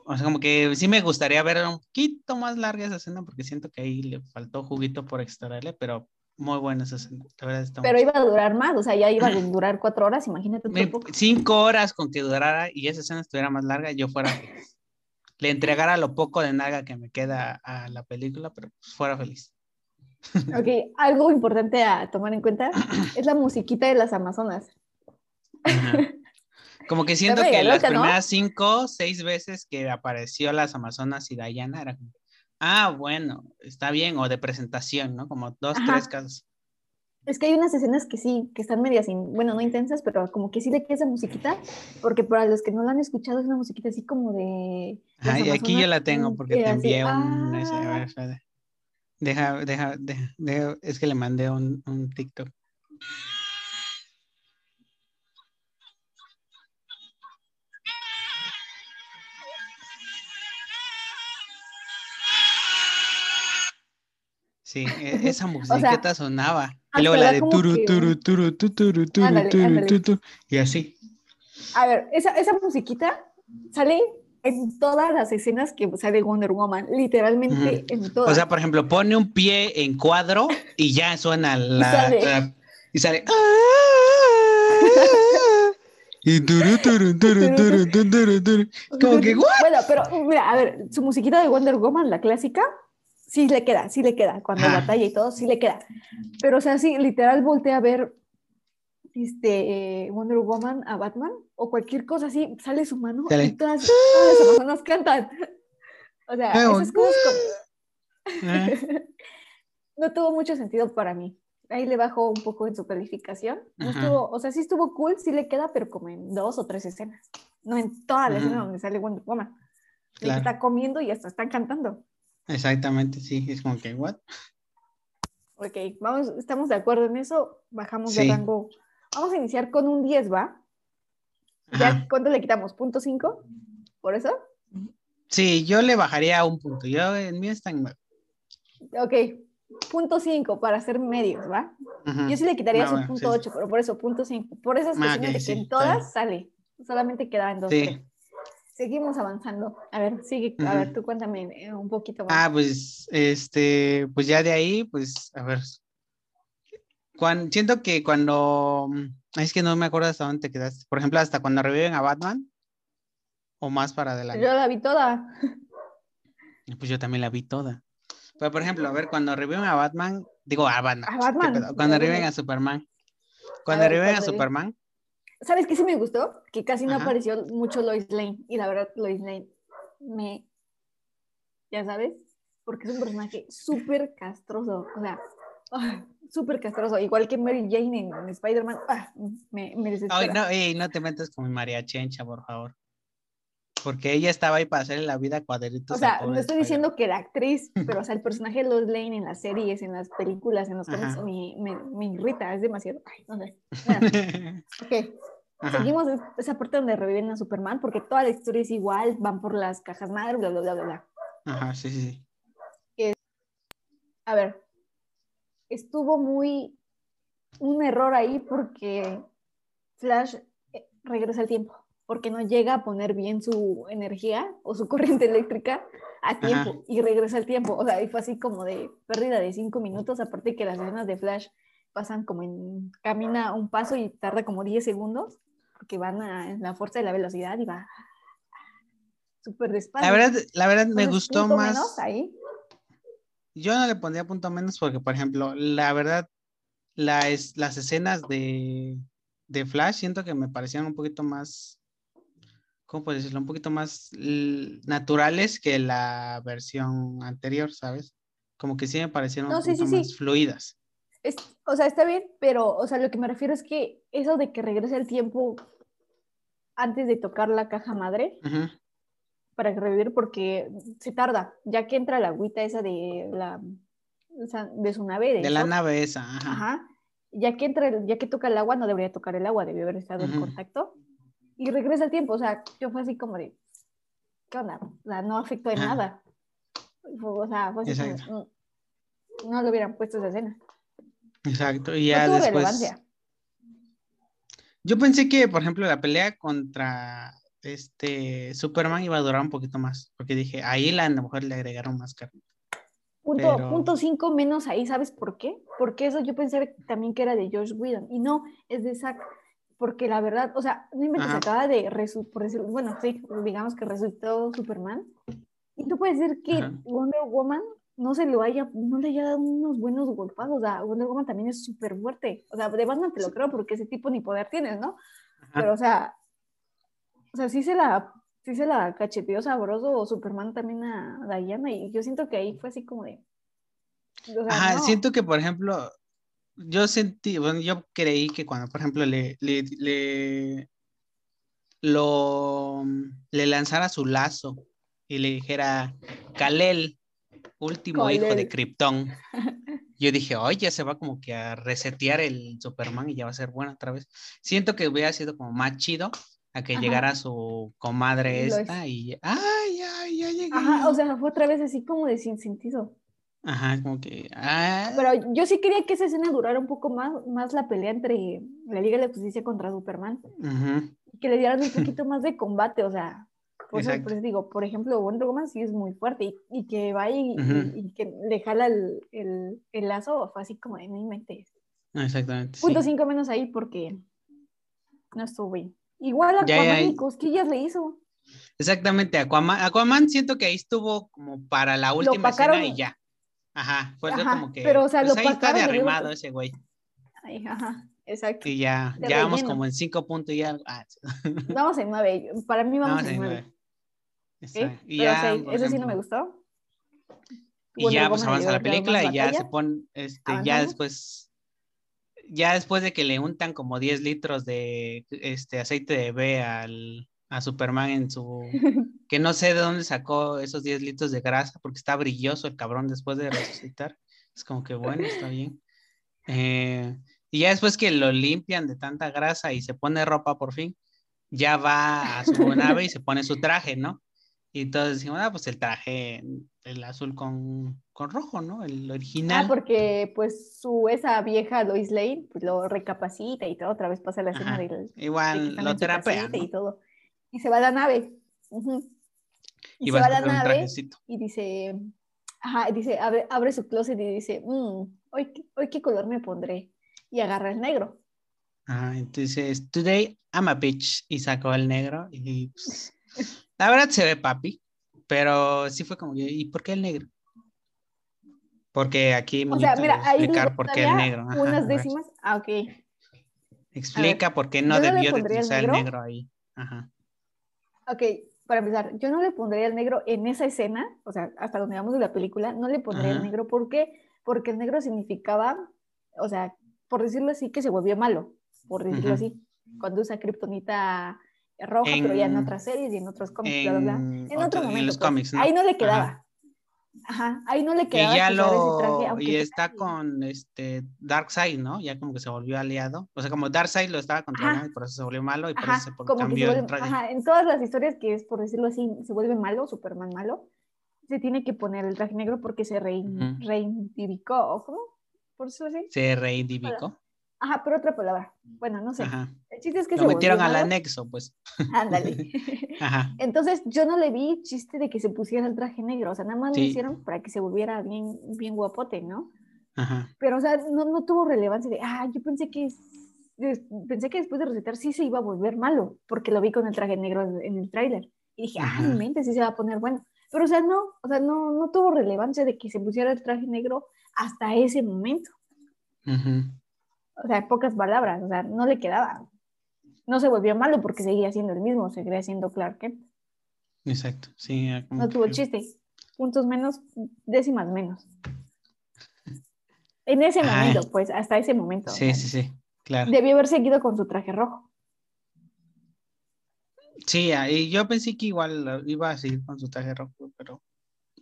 O sea, como que sí me gustaría ver un poquito más larga esa escena porque siento que ahí le faltó juguito por extraerle, pero muy buena esa escena. La verdad está Pero muy- iba a durar más, o sea, ya iba a durar cuatro horas, imagínate. Me- cinco horas con que durara y esa escena estuviera más larga, yo fuera feliz. Le entregara lo poco de nalga que me queda a la película, pero fuera feliz. Ok, algo importante a tomar en cuenta es la musiquita de las Amazonas. Como que siento que las loca, ¿no? primeras cinco, seis veces que apareció las Amazonas y Diana era como, ah, bueno, está bien, o de presentación, ¿no? Como dos, Ajá. tres casos. Es que hay unas escenas que sí, que están medias, in- bueno, no intensas, pero como que sí le queda esa musiquita, porque para los que no la han escuchado es una musiquita así como de... las Ajá, y aquí yo la tengo porque te así, envié un... ese, a ah. ver, espérate. Deja, deja, deja, deja, es que le mandé un, un TikTok. Sí, e- esa musiqueta sonaba. Y hasta luego la de turu, que- turu, turu, tu, turu, turu, Ándale, turu, ándale. y así. A ver, esa, esa musiquita sale en todas las escenas que sale Wonder Woman, literalmente en todas. O sea, por ejemplo, pone un pie en cuadro y ya suena la. sale. la- y sale. Y turu, turu, turu, turu, turu, turu, turu. Como que, ¿what? Bueno, pero mira, a ver, su musiquita de Wonder Woman, la clásica, sí le queda, sí le queda. Cuando Ajá. batalla y todo, sí le queda. Pero, o sea, sí, literal voltea a ver este, eh, Wonder Woman a Batman o cualquier cosa así, sale su mano Sale. y todas, todas las amazonas cantan. O sea, Luego, esas cosas como- Ah, no tuvo mucho sentido para mí. Ahí le bajó un poco en su calificación. No Ajá. estuvo, o sea, sí estuvo cool, sí le queda, pero como en dos o tres escenas. No en toda la Ujú. escena donde sale Wonder Woman. Claro. Está comiendo y hasta están cantando. Exactamente, sí. Es como que, ¿what? Ok, vamos, estamos de acuerdo en eso. Bajamos de rango. Vamos a iniciar con un 10, ¿va? ¿Ya Ajá. cuánto le quitamos? ¿Punto 5? ¿Por eso? Sí, yo le bajaría un punto. Yo en mí está en. Ok, punto 5 para hacer medios, ¿va? Yo sí le quitaría Ah, su bueno, punto sí. 8, pero por eso, punto 5. Por esas Ah, de que sí, en todas sale. Solamente quedaban dos, Sí. tres. Seguimos avanzando. A ver, sigue, a Ujú. ver, tú cuéntame eh, un poquito más. Ah, pues, este, pues ya de ahí, pues, a ver. Cuan- siento que cuando, ay, es que no me acuerdo hasta dónde te quedaste. Por ejemplo, hasta cuando reviven a Batman o más para adelante. Yo la vi toda. Pues yo también la vi toda. Pero, por ejemplo, a ver, cuando reviven a Batman, digo a Batman. A ¿qué Batman? Cuando reviven a Superman. Cuando reviven a cuando Superman, ¿Sabes qué sí me gustó? Que casi no Ajá. apareció mucho Lois Lane. Y la verdad, Lois Lane me. Ya sabes, porque es un personaje súper castroso. O sea, ah, súper castroso. Igual que Mary Jane en, en Spider-Man. ah, me, me desespera. Ay, no, ey, no te metas con mi María Chencha, por favor. Porque ella estaba ahí para hacerle la vida cuadritos. O sea, no estoy diciendo que la actriz, pero o sea, el personaje de Lois Lane en las series, en las películas, en los cómics, me, me, me irrita, es demasiado. Ay, no sé. Ok, Ajá. seguimos es- esa parte donde reviven a Superman, porque toda la historia es igual, van por las cajas madre, bla, bla, bla, bla, bla. Ajá, sí, sí, sí. A ver, estuvo muy un error ahí porque Flash eh, regresa al tiempo, porque no llega a poner bien su energía o su corriente eléctrica a tiempo Ajá. y regresa al tiempo. O sea, y fue así como de pérdida de cinco minutos, aparte que las escenas de Flash pasan como en, camina un paso y tarda como 10 segundos, porque van a en la fuerza de la velocidad y va súper despacio. La verdad, la verdad me gustó punto más. menos ahí. Yo no le pondría punto menos porque, por ejemplo, la verdad, la es- las escenas de, de Flash siento que me parecían un poquito más, ¿cómo puedo decirlo? Un poquito más naturales que la versión anterior, ¿sabes? Como que sí me parecieron No, un sí, sí, poquito sí. más fluidas. Es- o sea, está bien, pero, o sea, lo que me refiero es que eso de que regrese el tiempo antes de tocar la caja madre para revivir, porque se tarda, ya que entra la agüita esa de la o sea, de su nave. De, De la nave esa, ajá. Ajá. Ya que entra, ya que toca el agua, no debería tocar el agua, debió haber estado en contacto. Y regresa el tiempo, o sea, yo fue así como de, ¿qué onda? O sea, no afectó en nada. O sea, fue así como. "Mm, no le hubieran puesto esa escena. Exacto. Y No ya tuvo después. relevancia. Yo pensé que, por ejemplo, la pelea contra este Superman iba a durar un poquito más, porque dije, ahí la, a lo mejor le agregaron más carne. Punto, Pero- punto cinco menos ahí, ¿sabes por qué? Porque eso yo pensé también que era de Josh Whedon y no, es de Zack. Porque la verdad, o sea, no inventes, Ajá. acaba de, resu- por decirlo, bueno, sí, digamos que resucitó Superman. Y tú puedes decir que Ajá. Wonder Woman no se lo haya, no le haya dado unos buenos golpazos. O sea, Wonder Woman también es súper fuerte. O sea, de Batman te lo creo porque ese tipo ni poder tienes, ¿no? Ajá. Pero, o sea, o sea, sí se la, sí se la cacheteó sabroso o Superman también a Diana y yo siento que ahí fue así como de... o sea, Ajá, no. siento que, por ejemplo, yo sentí, bueno, yo creí que cuando, por ejemplo, le, le, le- lo, le lanzara su lazo y le dijera, Kalel, último hijo de. Krypton. Yo dije, oye, ya se va como que a resetear el Superman y ya va a ser bueno otra vez. Siento que hubiera sido como más chido a que Ajá. llegara su comadre esta y, ay, ay, ya llegué. Ajá, o sea, fue otra vez así como de sin sentido. Ajá, como que, ah, Pero yo sí quería que esa escena durara un poco más, más la pelea entre la Liga de la Justicia contra Superman. ujú, Que le dieran un poquito más de combate, o sea. Por eso, eso digo, por ejemplo, Wonder Woman sí es muy fuerte y, y que va y, y- que le jala el, el, el lazo, fue así como de no inventes. exactamente. Punto sí. 5 menos ahí porque no estuvo bien. Igual Ya, Aquaman ya, y cosquillas le hizo. Exactamente, Aquaman, Aquaman siento que ahí estuvo como para la última escena y ya. Ajá, fue Ajá, como que pero, o sea, pues lo ahí está de arrimado ese güey. Ay, ajá, exacto. Y ya, De ya vamos como en cinco puntos y algo. Ah, sí. Vamos en 9. Para mí vamos, Vamos en en 9. nueve. Exacto. Y Pero ya, sí, eso sí no me gustó. Y Wonder ya pues avanza la película y ya se pone, este, ya después, ya después de que le untan como 10 litros de este aceite de B al, a Superman en su, que no sé de dónde sacó esos 10 litros de grasa, porque está brilloso el cabrón después de resucitar. Es como que bueno, está bien. Eh, y ya después que lo limpian de tanta grasa y se pone ropa por fin, ya va a su nave y se pone su traje, ¿no? Y todos decimos, ah, pues el traje, el azul con, con rojo, ¿no? El Ah, original. porque pues su esa vieja Lois Lane pues lo recapacita y todo, otra vez pasa la escena del, Igual lo terapea, y todo. Y se va a la nave. Ujú. Y, Y se va a la nave y dice, ajá, dice, abre, abre su closet y dice, "Mm, hoy, hoy qué color me pondré. Y agarra el negro. Ajá, entonces, today I'm a bitch. Y sacó el negro. Y pues, la verdad se ve papi, pero sí fue como, ¿y por qué el negro? Porque aquí O sea, Muñito mira, explicar por qué el negro. Ajá, unas ver, décimas. Ah, ok. explica por qué no debió de el utilizar el negro. negro ahí. Ajá. Ok, para empezar, yo no le pondría el negro en esa escena, o sea, hasta donde vamos de la película, no le pondría el negro. ¿Por qué? Porque el negro significaba, o sea, por decirlo así, que se volvió malo, por decirlo así. Cuando usa kriptonita roja, pero ya en En- otras series y en otros cómics, bla, bla, bla. En, En otro otro- en momento. los pues. cómics, ¿no? Ahí no le quedaba. Ajá, ahí no le Que quedaba. que lo. traje, aunque y está con este Darkseid, ¿no? Ya como que se volvió aliado. O sea, como Darkseid lo estaba controlando y por eso se volvió malo y por Ajá, eso se como que se cambió vuelve, el traje. ajá, en todas las historias que es, por decirlo así, se vuelve malo, Superman malo, se tiene que poner el traje negro porque se rein, reivindicó, ¿o cómo? Por decirlo así. Se reivindicó. Ajá, pero otra palabra. Bueno, no sé. Ajá. El chiste es que Lo se metieron al anexo, pues. Ándale. Ajá. Entonces yo no le vi chiste de que se pusiera el traje negro, o sea, nada más lo Sí. hicieron para que se volviera bien, bien guapote, ¿no? Ajá. Pero, o sea, no, no tuvo relevancia de, ah, yo pensé que, pensé que después de recetar sí se iba a volver malo, porque lo vi con el traje negro en, en el tráiler. Y dije, ah, Ajá. mi mente sí se va a poner bueno. Pero, o sea, no, o sea, no, no tuvo relevancia de que se pusiera el traje negro hasta ese momento. Ujú. O sea, pocas palabras, o sea, no le quedaba. No se volvió malo porque seguía siendo el mismo, seguía siendo Clark Kent. Exacto. Sí, como No tuvo chiste. Puntos menos, décimas menos. En ese Ay. momento, pues, hasta ese momento. o Sí, sea, sí, sí. Claro. Debió haber seguido con su traje rojo. Sí, ah, y yo pensé que igual iba a seguir con su traje rojo, pero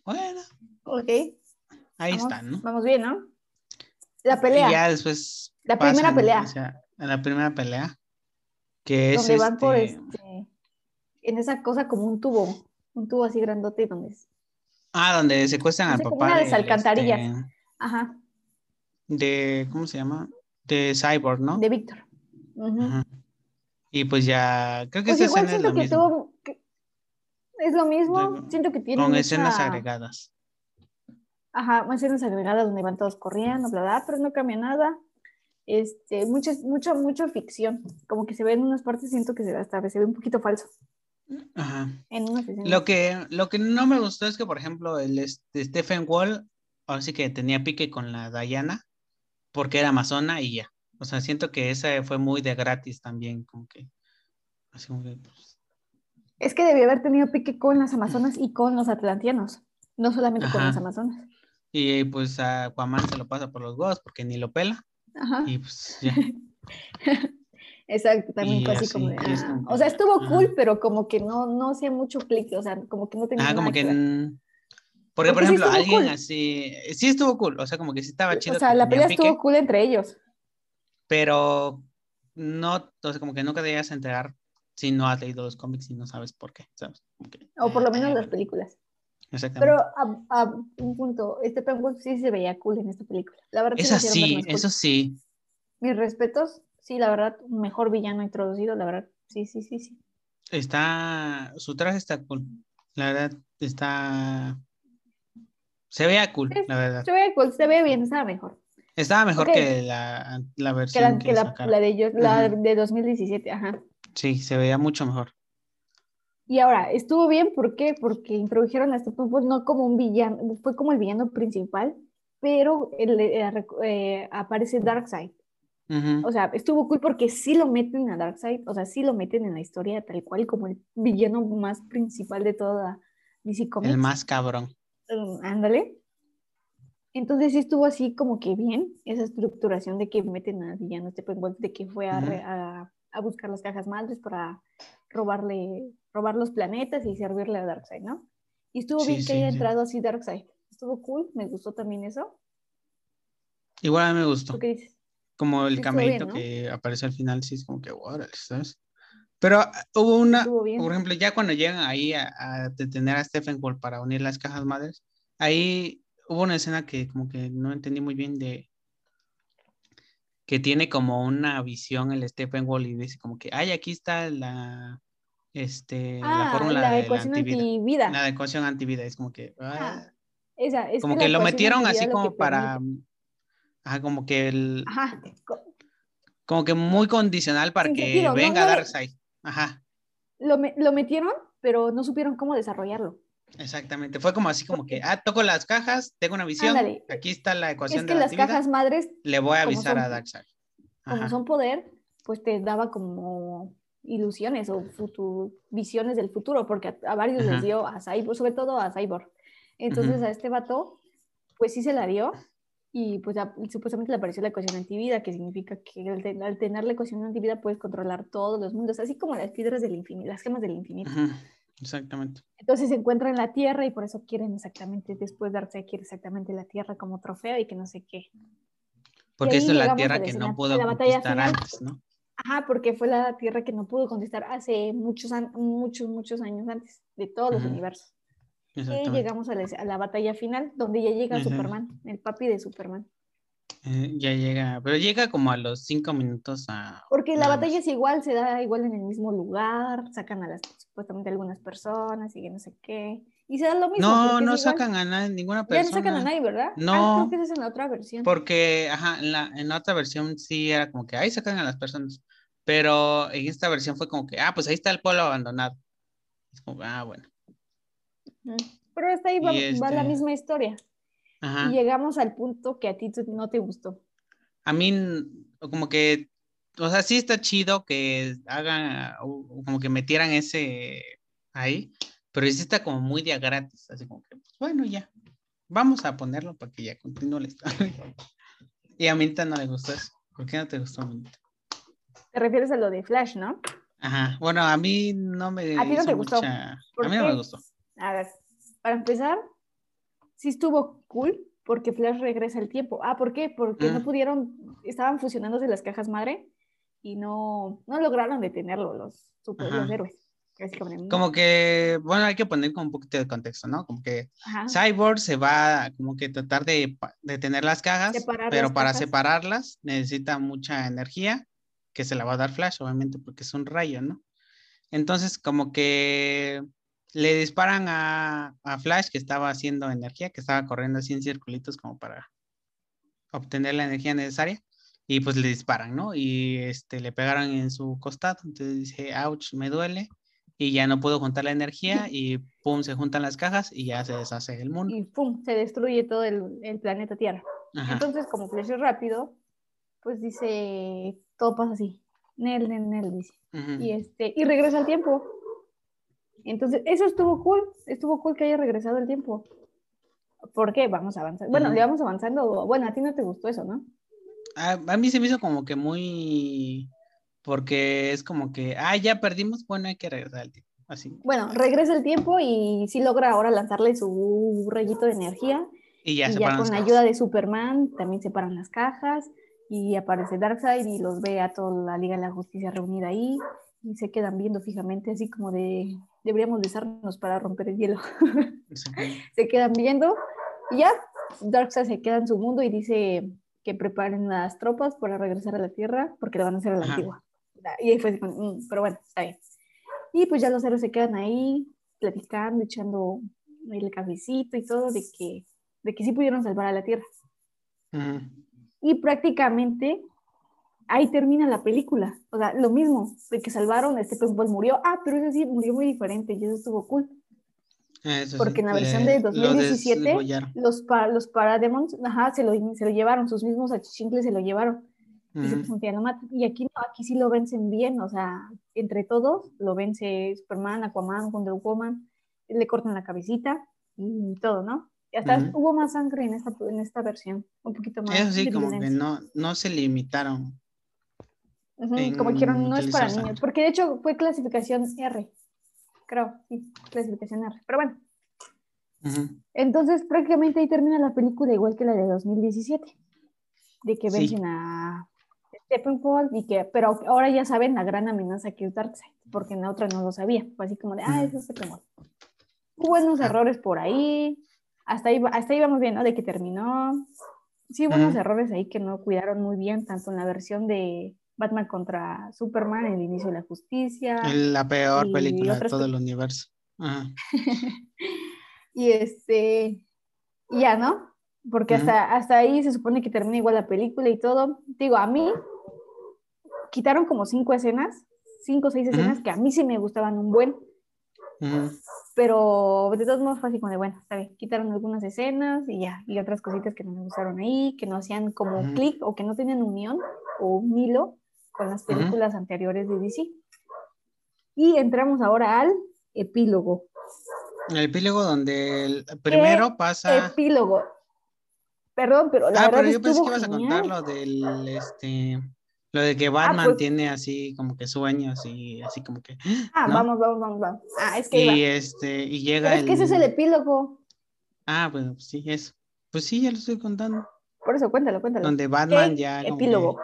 bueno, Ok. ahí vamos, está, ¿no? Vamos bien, ¿no? La pelea. Y ya después. La primera pelea. o sea, a la primera pelea. Que es van por este- este. En esa cosa como un tubo. Un tubo así grandote donde es. Ah, donde secuestran No al sé, papá una de esas alcantarillas. este, Ajá. de, ¿cómo se llama? De Cyborg, ¿no? De Víctor. Ajá. Y pues ya, creo que Pues esa igual escena es siento lo que mismo. tuvo, es lo mismo. Siento que tiene. Con escenas agregadas. Ajá, escenas agregadas donde van todos corriendo, bla, bla, pero no cambia nada. Este, mucha, mucha, mucha ficción. Como que se ve en unas partes, siento que se, hasta se ve un poquito falso. Ajá. lo que, lo que no me gustó es que, por ejemplo, el este, Stephen Wall, ahora sí que tenía pique con la Diana, porque era amazona y ya. O sea, siento que esa fue muy de gratis también, como que. Así como que pues... Es que debió haber tenido pique con las amazonas y con los atlantianos, no solamente con las amazonas. Y pues a Aquaman se lo pasa por los huevos porque ni lo pela. Ajá. Y pues ya. Exacto, también así, como, ah, O sea, estuvo cool, pero como que no, no hacía mucho clic, o sea, como que no tenía. Ah, como que. Porque, por ejemplo, alguien así. Sí estuvo cool, o sea, como que sí estaba chido. O sea, la pelea estuvo cool entre ellos. Pero no, o sea, como que nunca debías entregar si no has leído los cómics y no sabes por qué, ¿sabes? o por lo menos las películas. Exactamente. Pero a, un punto, este Penguin sí se veía cool en esta película. La verdad es así, eso sí. Mis respetos, sí, la verdad, mejor villano introducido, la verdad, sí, sí, sí, sí. Está, su traje está cool, la verdad, está, se veía cool, la verdad. Se veía cool, se ve bien, estaba mejor. Estaba mejor que la, la versión que, la, la, de la de 2017, ajá. Sí, se veía mucho mejor. Y ahora, estuvo bien, ¿por qué? Porque introdujeron a este pues no como un villano, fue como el villano principal, pero eh, eh, aparece Darkseid. O sea, estuvo cool porque sí lo meten a Darkseid, o sea, sí lo meten en la historia tal cual como el villano más principal de toda DC Comics. El más cabrón. Mm, ándale. Entonces sí estuvo así como que bien esa estructuración de que meten a villano este de que fue a, a, buscar las cajas madres para robarle, robar los planetas y servirle a Darkseid, ¿no? Y estuvo bien que haya entrado así Darkseid. Estuvo cool, me gustó también eso. Igual a mí me gustó. qué dices? como el camelito que aparece al final, sí, es como que, wow, ¿sabes? Pero ah, hubo una, por ejemplo, ya cuando llegan ahí a, detener a Stephen Wall para unir las cajas madres, ahí hubo una escena que como que no entendí muy bien de que tiene como una visión el Stephen Wall y dice como que, ay, aquí está la, este, la ah, fórmula de ecuación la antivida. La ecuación antivida, es como que, ah, esa, es como que, lo metieron así como para, Ajá, como que el. Ajá. Como que muy condicional para que venga Darkseid. Ajá. Lo, lo, metieron, pero no supieron cómo desarrollarlo. Exactamente. Fue como así, como que, ah, toco las cajas, tengo una visión. Aquí está la ecuación es que las cajas madres. Le voy a avisar a Darkseid. Como son poder, pues te daba como ilusiones o visiones del futuro, porque a, varios les dio a Cyborg, sobre todo a Cyborg. Entonces a este vato, pues sí se la dio, y pues supuestamente le apareció la ecuación antivida, que significa que al, tener la ecuación antivida puedes controlar todos los mundos, así como las piedras del infinito, las gemas del infinito. Exactamente. Entonces se encuentra en la Tierra y por eso quieren exactamente, después darse quiere exactamente la Tierra como trofeo y que no sé qué. Porque esta es la Tierra que no pudo conquistar antes, ¿no? Ajá, porque fue la Tierra que no pudo conquistar hace muchos, muchos, muchos años antes de todos los universos. Y llegamos a la, batalla final, donde ya llega Superman, el papi de Superman. Eh, ya llega, pero llega como a los cinco minutos a... Porque la batalla es igual, se da igual en el mismo lugar, sacan a las supuestamente algunas personas y no sé qué. Y se da lo mismo. No, no sacan a nadie, ninguna persona. Ya no sacan a nadie, ¿verdad? No. Ah, creo que es en la otra versión. Porque, ajá, en la, en la otra versión sí era como que ahí sacan a las personas. Pero en esta versión fue como que, ah, pues ahí está el pueblo abandonado. Es como, ah, bueno. Pero esta ahí va, la este misma historia. Y llegamos al punto que a ti no te gustó. A mí, como que, o sea, sí está chido que hagan, como que metieran ese ahí, pero sí está como muy día gratis, así como que, pues, bueno, ya, vamos a ponerlo para que ya continúe la historia. y a Minta no le gustó eso. ¿Por qué no te gustó, Minta? Te refieres a lo de Flash, ¿no? Ajá, bueno, a mí no me. ¿A ti no te gustó? A mí no me gustó. A ver, para empezar, sí estuvo cool porque Flash regresa el tiempo. Ah, ¿por qué? Porque no mm. pudieron, estaban fusionándose las cajas madre y no, no lograron detenerlo los, super, héroes. Como que, bueno, hay que poner como un poquito de contexto, ¿no? Como que Cyborg se va como que tratar de detener las cajas, pero para separarlas necesita mucha energía que se la va a dar Flash, obviamente, porque es un rayo, ¿no? Entonces, como que le disparan a, a Flash que estaba haciendo energía, que estaba corriendo así en circulitos como para obtener la energía necesaria y pues le disparan, ¿no? Y este, le pegaron en su costado, entonces dice, ouch, me duele y ya no puedo juntar la energía y pum, se juntan las cajas y ya se deshace el mundo. Y pum, se destruye todo el, el planeta Tierra. Ajá. Entonces, como Flash es rápido, pues dice, todo pasa así. Nel, Nel, Nel, dice. Y, este, y regresa al tiempo. Entonces, eso estuvo cool. Estuvo cool que haya regresado el tiempo. ¿Por qué? Vamos a avanzar. Bueno, le vamos avanzando. Bueno, a ti no te gustó eso, ¿no? A, a mí se me hizo como que muy, porque es como que, ah, ya perdimos, bueno, hay que regresar al tiempo, así. Bueno, regresa el tiempo y sí logra ahora lanzarle su rayito de energía. Y ya y ya con la ayuda de Superman también separan las cajas y aparece Darkseid y los ve a toda la Liga de la Justicia reunida ahí y se quedan viendo fijamente así como de deberíamos besarnos para romper el hielo. Exacto. se quedan viendo y ya Darkseid se queda en su mundo y dice que preparen las tropas para regresar a la Tierra porque le van a hacer a la Ajá. antigua. Y ahí fue "Mm", pero bueno, está bien. Y pues ya los héroes se quedan ahí platicando, echando el cafecito y todo de que, de que sí pudieron salvar a la Tierra. Ujú. Y prácticamente ahí termina la película. O sea, lo mismo, de que salvaron, este pues murió. Ah, pero eso sí, murió muy diferente y eso estuvo cool. Eso Porque sí, en la versión le- de lo 2017, desgollaron. Los, pa- los Parademons, ajá, se lo, se lo llevaron, sus mismos achichincles se lo llevaron. Y se Ujú. presentía lo matan. Y aquí no, aquí sí lo vencen bien, o sea, entre todos lo vence Superman, Aquaman, Wonder Woman, le cortan la cabecita y todo, ¿no? Y hasta Ujú. hubo más sangre en esta, en esta versión, un poquito más. Eso sí, como que no, no se limitaron. Como dijeron, no es para niños, porque de hecho fue clasificación R, creo, sí, clasificación R. Pero bueno, Ujú. entonces prácticamente ahí termina la película igual que la de 2017, de que Sí. vencen a Steppenwolf y que, pero ahora ya saben la gran amenaza que es Darkseid, porque en la otra no lo sabía, fue así como de, ah, Ujú. es Steppenwolf. Hubo unos Ah. errores por ahí, hasta ahí, hasta ahí vamos bien, ¿no? De que terminó. Sí, hubo unos Ujú. errores ahí que no cuidaron muy bien, tanto en la versión de Batman contra Superman, el inicio de la justicia, la peor película de todo el universo. Ajá. y este, ya, ¿no? Porque hasta, hasta ahí se supone que termina igual la película y todo. Digo, a mí quitaron como cinco escenas, cinco o seis escenas que a mí sí me gustaban un buen, pero de todos modos fue así como de, bueno, está bien, quitaron algunas escenas y ya, y otras cositas que no me gustaron ahí, que no hacían como clic o que no tenían unión o un hilo con las películas anteriores de DC. Y entramos ahora al epílogo. El epílogo donde el primero pasa. Epílogo. Perdón, pero la Ah, verdad pero yo pensé que ibas a contar lo del este lo de que Batman pues- tiene así como que sueños y así como que Ah, ¿no? vamos, vamos, vamos, vamos. Ah, es que iba. y este y llega Pero es que ese es el epílogo. Ah, bueno, pues sí, eso. Pues sí, ya lo estoy contando. Por eso, cuéntalo, cuéntalo. Donde Batman ¿Qué ya epílogo? que-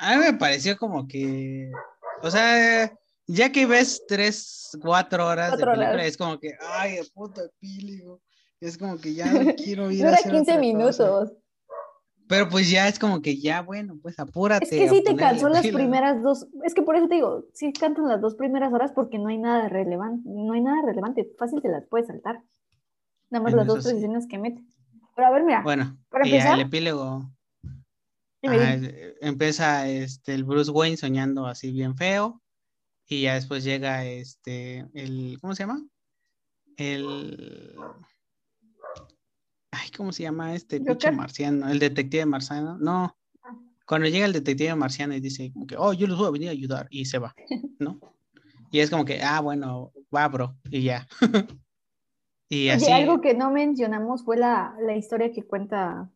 A mí me pareció como que o sea, ya que ves tres, cuatro horas Cuatro de película, horas. es como que, ay, el puto epílogo. Es como que ya no quiero ir a Dura hacer 15 otra minutos. cosa. Pero pues ya es como que ya, bueno, pues apúrate. Es que a sí te cansó las primeras dos. Es que por eso te digo, sí cantan las dos primeras horas porque no hay nada relevante. No hay nada relevante. Fácil te las puedes saltar. Nada más las dos, tres sí. escenas que mete. Pero a ver, mira. Bueno, Para empezar, el epílogo. Ajá, dime. eh, empieza este, el Bruce Wayne soñando así bien feo. Y ya después llega este, el, ¿cómo se llama? El, ay, ¿cómo se llama este pinche marciano? El detective marciano. No, Ah. cuando llega el detective marciano y dice como que, oh, yo les voy a venir a ayudar. Y se va, ¿no? Y es como que, ah, bueno, va, bro. Y ya. y Oye, así. algo que no mencionamos fue la, la historia que cuenta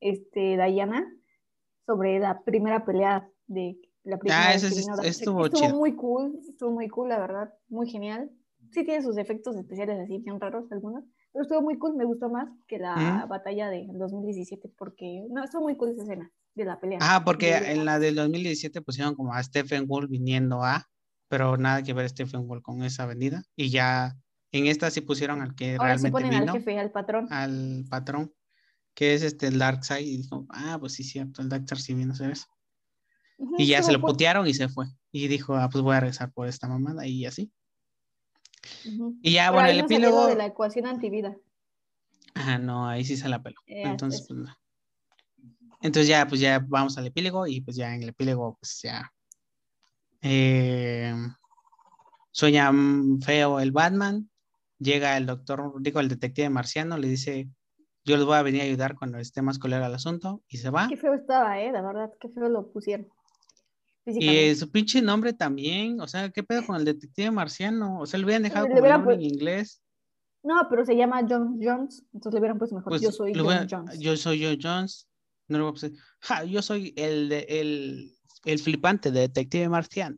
este, Diana sobre la primera pelea de la primera Ah, que sí estuvo Estuvo chido. muy cool, estuvo muy cool, la verdad, muy genial. Sí tiene sus efectos especiales así, bien raros algunos, pero estuvo muy cool, me gustó más que la Ujú. batalla de 2017 porque, no, estuvo muy cool esa escena de la pelea. Ah, porque De- en la del 2017 pusieron como a Stephen Wolf viniendo a, pero nada que ver Stephen Wolf con esa avenida. Y ya en esta sí pusieron al que Ahora sí realmente ponen al vino, jefe, al patrón. al patrón, que es este el Darkseid. Y dijo, ah, pues sí, cierto, el Darkseid sí vino a hacer eso. Y ya se lo putearon y se fue. Y dijo, ah, pues voy a regresar por esta mamada y así. Y ya, Pero bueno, el epílogo. de la ecuación antivida. Ajá, no, ahí sí se la peló. Eh, Entonces, pues no. Entonces ya, pues ya vamos al epílogo y pues ya en el epílogo, pues ya. eh, sueña feo el Batman. Llega el doctor, digo, el detective marciano, le dice, yo les voy a venir a ayudar cuando esté más colero el asunto y se va. Qué feo estaba, ¿eh? La verdad, qué feo lo pusieron. Y eh, su pinche nombre también, o sea, ¿qué pedo con el detective marciano? O sea, le hubieran dejado Le como nombre en inglés. No, pero se llama John Jones, entonces le hubieran puesto mejor. Pues yo soy John Jones. Yo soy Joe Jones. No le voy a "Ja, yo soy el, de- el, el flipante de detective marciano.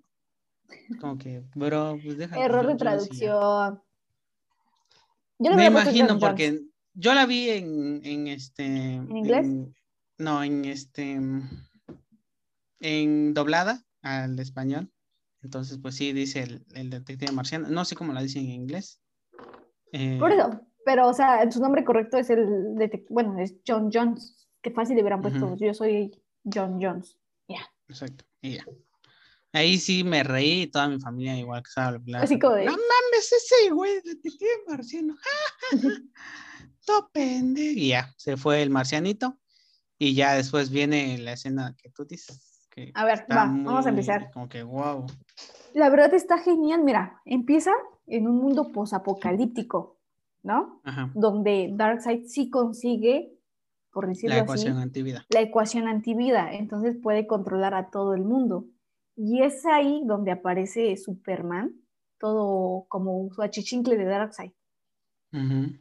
Como que, bro, pues. Error de traducción. Yo le Me imagino John porque yo la vi en, en este. ¿En inglés? no, en este. En doblada al español. Entonces, pues sí, dice el, el detective marciano. No sé cómo la dicen en inglés. Eh, Por eso, pero o sea, su nombre correcto es el detec- bueno, es John Jones. Qué fácil le hubieran puesto, Ujú. yo soy John Jones. Exacto. Y ya. Ahí sí me reí y toda mi familia igual que estaba hablando. Así como de- No mames, ese güey, detective marciano. Y ya, se fue el marcianito. Y ya después viene la escena que tú dices. Que A ver, va, vamos a empezar. Como que wow. La verdad está genial, mira, empieza en un mundo posapocalíptico, ¿no? Ajá. Donde Darkseid sí consigue, por decirlo La así, ecuación antivida. la ecuación antivida, entonces puede controlar a todo el mundo. Y es ahí donde aparece Superman, todo como su achichincle de Darkseid. Ujú.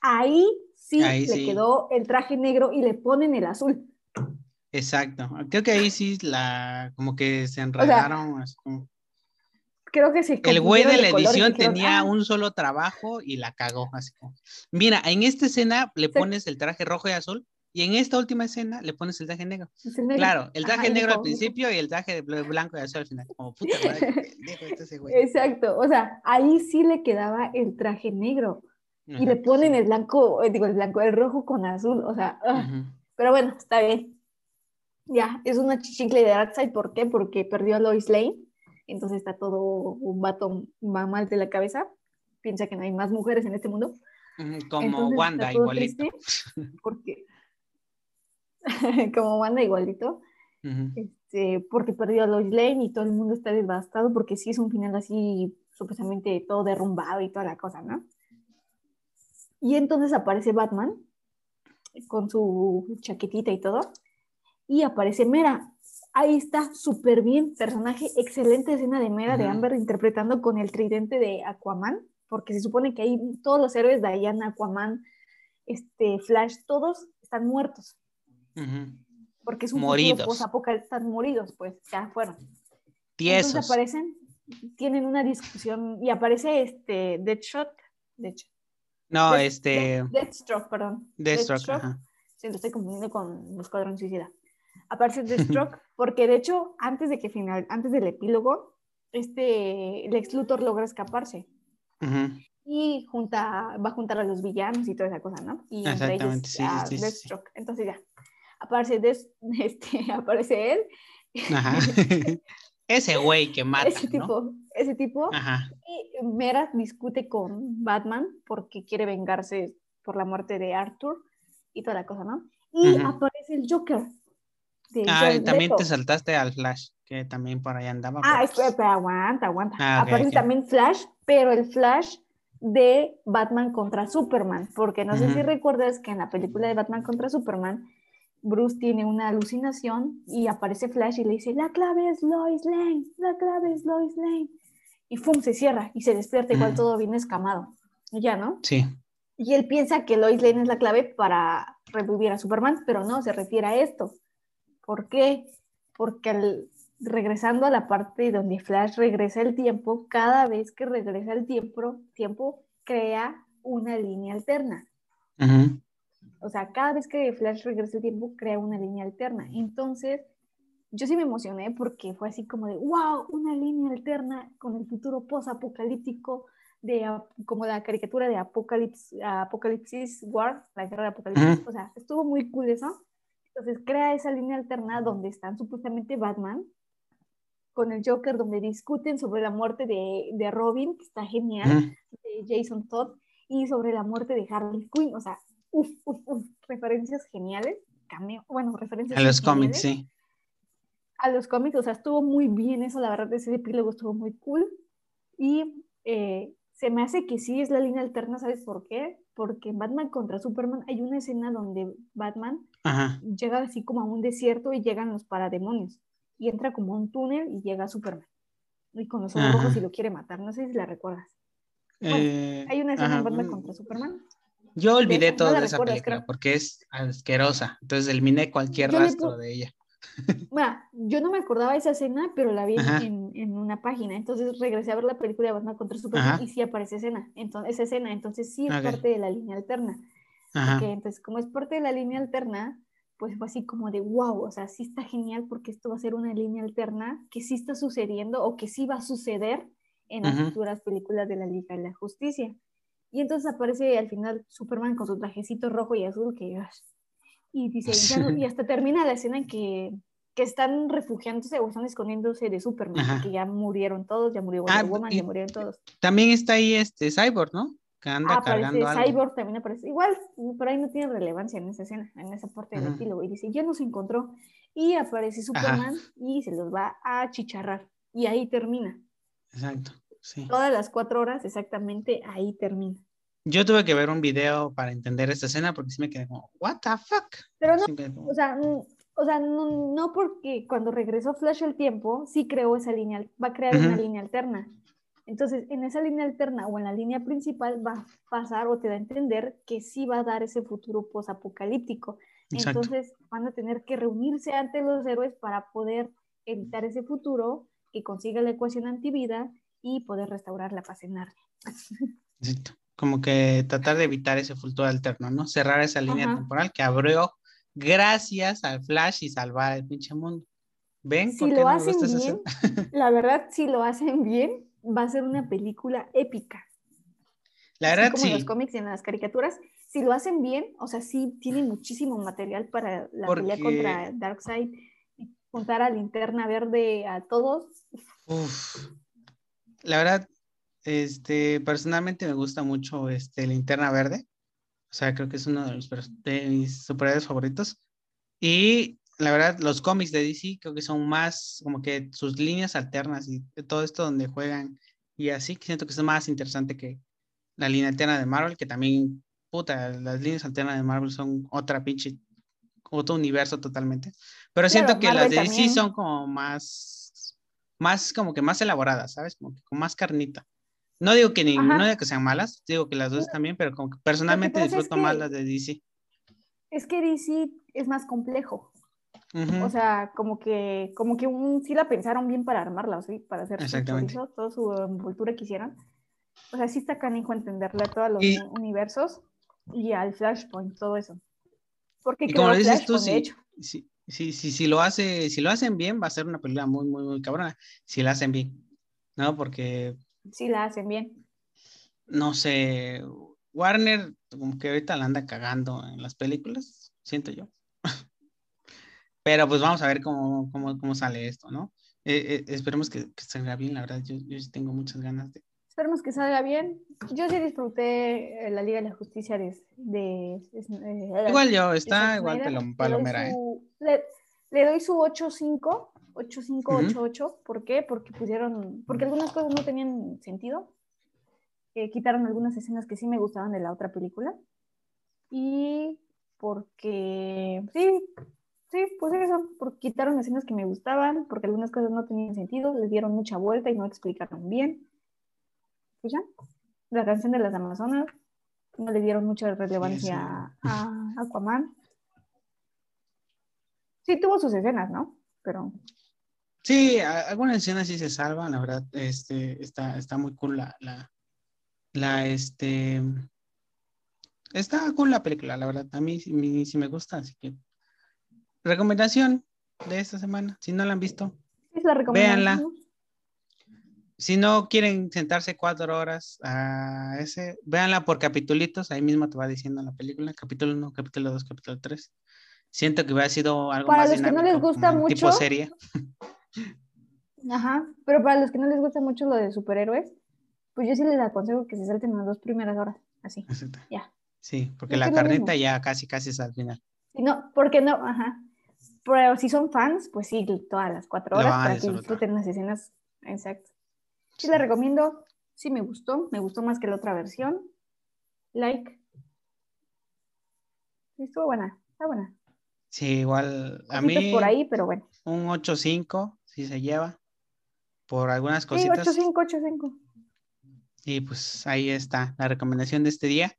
Ahí sí Ahí le sí. quedó el traje negro y le ponen el azul. Exacto. Creo que ahí sí la como que se enredaron. así como- Creo que se El güey de la edición dijeron, tenía "Ah, un solo trabajo y la cagó. Así como. Mira, en esta escena le Sí. pones el traje rojo y azul y en esta última escena le pones el traje negro. es el negro". Claro, el traje Ajá, negro al principio y el traje blanco y azul al final. Como puta madre. Exacto, o sea, ahí sí le quedaba el traje negro y le ponen sí. el blanco, eh, digo, el blanco, el rojo con azul, o sea, Ujú. pero bueno, está bien. Ya, es una chichincle de Darkseid, ¿por qué? Porque perdió a Lois Lane, entonces está todo un vato va mal de la cabeza, piensa que no hay más mujeres en este mundo. Como Entonces, Wanda, igualito. porque como Wanda igualito, Ujú. este, porque perdió a Lois Lane y todo el mundo está devastado porque sí es un final así supuestamente todo derrumbado y toda la cosa, ¿no? Y entonces aparece Batman con su chaquetita y todo y aparece Mera. Ahí está, súper bien, personaje, excelente escena de Mera de. Amber interpretando con el tridente de Aquaman, porque se supone que ahí todos los héroes, Diana, Aquaman, este, Flash, todos están muertos porque es un Moridos. futuro están moridos, pues, ya fueron. Entonces Tiesos. aparecen, tienen una discusión y aparece este Deathshot, Deathshot, No, Death- este. Death- Deathstroke, perdón. Deathstroke, ajá. Sí, lo estoy confundiendo con el Escuadrón Suicida. Aparece Deathstroke porque de hecho, antes de que final, antes del epílogo, este Lex Luthor logra escaparse y junta, va a juntar a los villanos y toda esa cosa, ¿no? Y entre ellos sí, a sí, sí, sí. Deathstroke. Entonces ya, aparece, Death- este, aparece él Ajá. Ese güey que mata, ese ¿no? Ese tipo, Ajá. y Mera discute con Batman porque quiere vengarse por la muerte de Arthur y toda la cosa, ¿no? Y aparece el Joker. Ah, y también Leto. te saltaste al Flash, que también por ahí andaba. Ah, pero, espera, aguanta, aguanta. Ah, aparece también Flash, pero el Flash de Batman contra Superman, porque no sé si recuerdas que en la película de Batman contra Superman, Bruce tiene una alucinación y aparece Flash y le dice, la clave es Lois Lane, la clave es Lois Lane. Y ¡fum! se cierra y se despierta igual Ujú. todo bien escamado. Ya, ¿no? Sí. Y él piensa que Lois Lane es la clave para revivir a Superman, pero no, se refiere a esto. ¿Por qué? Porque al- regresando a la parte donde Flash regresa el tiempo, cada vez que regresa el tiempo, tiempo crea una línea alterna. Ujú. O sea, cada vez que Flash regresa el tiempo, crea una línea alterna. Entonces, yo sí me emocioné porque fue así como de, wow, una línea alterna con el futuro post-apocalíptico, de, como la caricatura de Apocalipsis, Apocalipsis War, la guerra de Apocalipsis. O sea, estuvo muy cool eso. Entonces crea esa línea alterna donde están supuestamente Batman con el Joker, donde discuten sobre la muerte de, de Robin, que está genial, de Jason Todd, y sobre la muerte de Harley Quinn. O sea, uff, uff, uff, referencias geniales. Cameo, bueno, referencias. A los cómics, sí. A los cómics, o sea, estuvo muy bien eso, la verdad, ese epílogo estuvo muy cool. Y eh, se me hace que sí es la línea alterna, ¿sabes por qué? Porque en Batman contra Superman hay una escena donde Batman llega así como a un desierto y llegan los parademonios y entra como un túnel y llega a Superman. Y con los ojos rojos y lo quiere matar. No sé si la recuerdas. Eh, hay una escena en Batman contra Superman. Yo olvidé todo de esa película porque es asquerosa. Entonces eliminé cualquier rastro de ella. Bueno, yo no me acordaba de esa escena, pero la vi en, en, una página. Entonces regresé a ver la película de Batman contra Superman y sí aparece escena. Entonces, esa escena, entonces sí es parte de la línea alterna. entonces, como es parte de la línea alterna, pues fue así como de wow, o sea, sí está genial porque esto va a ser una línea alterna que sí está sucediendo o que sí va a suceder en las futuras películas de la Liga de la Justicia. Y entonces aparece al final Superman con su trajecito rojo y azul que y dice, y hasta termina la escena en que, que están refugiándose o están escondiéndose de Superman, que ya murieron todos, ya murió Wonder ah, Woman, ya murieron todos. También está ahí este Cyborg, ¿no? que anda ah, cargando algo. Cyborg también aparece. Igual, pero ahí no tiene relevancia en esa escena, en esa parte del epílogo. Y dice, ya nos encontró. Y aparece Superman y se los va a chicharrar. Y ahí termina. Exacto, sí. Todas las cuatro horas, exactamente, ahí termina. Yo tuve que ver un video para entender esta escena porque sí me quedé como, ¿What the fuck? Pero no, o sea, o sea no, no, porque cuando regresó Flash el tiempo, sí creó esa línea, va a crear una línea alterna. Entonces, en esa línea alterna o en la línea principal va a pasar o te da a entender que sí va a dar ese futuro posapocalíptico. Entonces, van a tener que reunirse ante los héroes para poder evitar ese futuro, que consiga la ecuación antivida y poder restaurar la paz en Narnia. Exacto. Como que tratar de evitar ese futuro alterno, ¿no? Cerrar esa línea temporal que abrió gracias al Flash y salvar el pinche mundo. ¿Ven? Si lo hacen bien, la verdad, si lo hacen bien, va a ser una película épica. La verdad, como en los cómics y en las caricaturas, si lo hacen bien, o sea, sí tienen muchísimo material para la pelea contra Darkseid, juntar a Linterna Verde a todos. La verdad, este, personalmente me gusta mucho este, Linterna Verde. O sea, creo que es uno de, los, de mis superhéroes favoritos. Y la verdad, los cómics de DC creo que son más como que sus líneas alternas y todo esto donde juegan y así, que siento que es más interesante que la línea alterna de Marvel, que también, puta, las líneas alternas de Marvel son otra pinche, otro universo totalmente. Pero siento que las de DC son como más, más como que más elaboradas, ¿sabes? Como que con más carnita. No digo que ninguna, no digo que sean malas, digo que las dos también, pero como que personalmente disfruto más las de DC. Es que DC es más complejo. O sea, como que, como que un, sí la pensaron bien para armarla, ¿sí? Para hacer su toda su envoltura que hicieron. O sea, sí está canijo entenderle a todos los universos y al Flashpoint, todo eso. Porque y como dices tú, sí, sí, sí, si lo hace, si lo hacen bien, va a ser una película muy, muy, muy cabrona. Si la hacen bien, ¿no? Porque. Si la hacen bien. No sé, Warner, como que ahorita la anda cagando en las películas, siento yo. Pero pues vamos a ver cómo, cómo, cómo sale esto, ¿no? Eh, eh, esperemos que, que, salga bien, la verdad, yo, yo sí tengo muchas ganas de... Esperemos que salga bien. Yo sí disfruté eh, la Liga de la Justicia de... de, igual yo, está igual que lo palomera, ¿eh? Le, le, doy su 8-5, 8-5-8-8, ¿por qué? Porque pusieron, porque algunas cosas no tenían sentido, quitaron algunas escenas que sí me gustaban de la otra película, y porque, sí, Sí, pues eso, porque quitaron escenas que me gustaban, porque algunas cosas no tenían sentido, les dieron mucha vuelta y no explicaron bien. Pues ya, la canción de las Amazonas, no le dieron mucha relevancia a Aquaman. Sí, tuvo sus escenas, ¿no? Pero... Sí, algunas escenas sí se salvan, la verdad, este, está, está muy cool la, la, la, este, está cool la película, la verdad, a mí, sí me gusta, así que recomendación de esta semana. Si no la han visto, véanla. Si no quieren sentarse cuatro horas a ese, véanla por capitulitos. Ahí mismo te va diciendo la película, capítulo 1, capítulo 2, capítulo 3. Siento que hubiera sido algo Para más los que no les gusta como Tipo mucho, serie. Ajá, pero para los que no les gusta mucho lo de superhéroes, pues yo sí les aconsejo que se salten las dos primeras horas, así. Exacto. Ya. Sí, porque la mismo. ya casi, casi es al final. No, porque no, ajá. Pero si son fans, pues sí, todas las cuatro horas para que disfruten las escenas. Exacto. Sí, la recomiendo. Sí, me gustó. Me gustó más que la otra versión. Like. Sí, estuvo buena. Está buena. Sí, igual a Cositas mí por ahí, pero bueno. un 8.5 sí se lleva por algunas Sí, cositas. 8-5, 8-5. Y pues ahí está la recomendación de este día.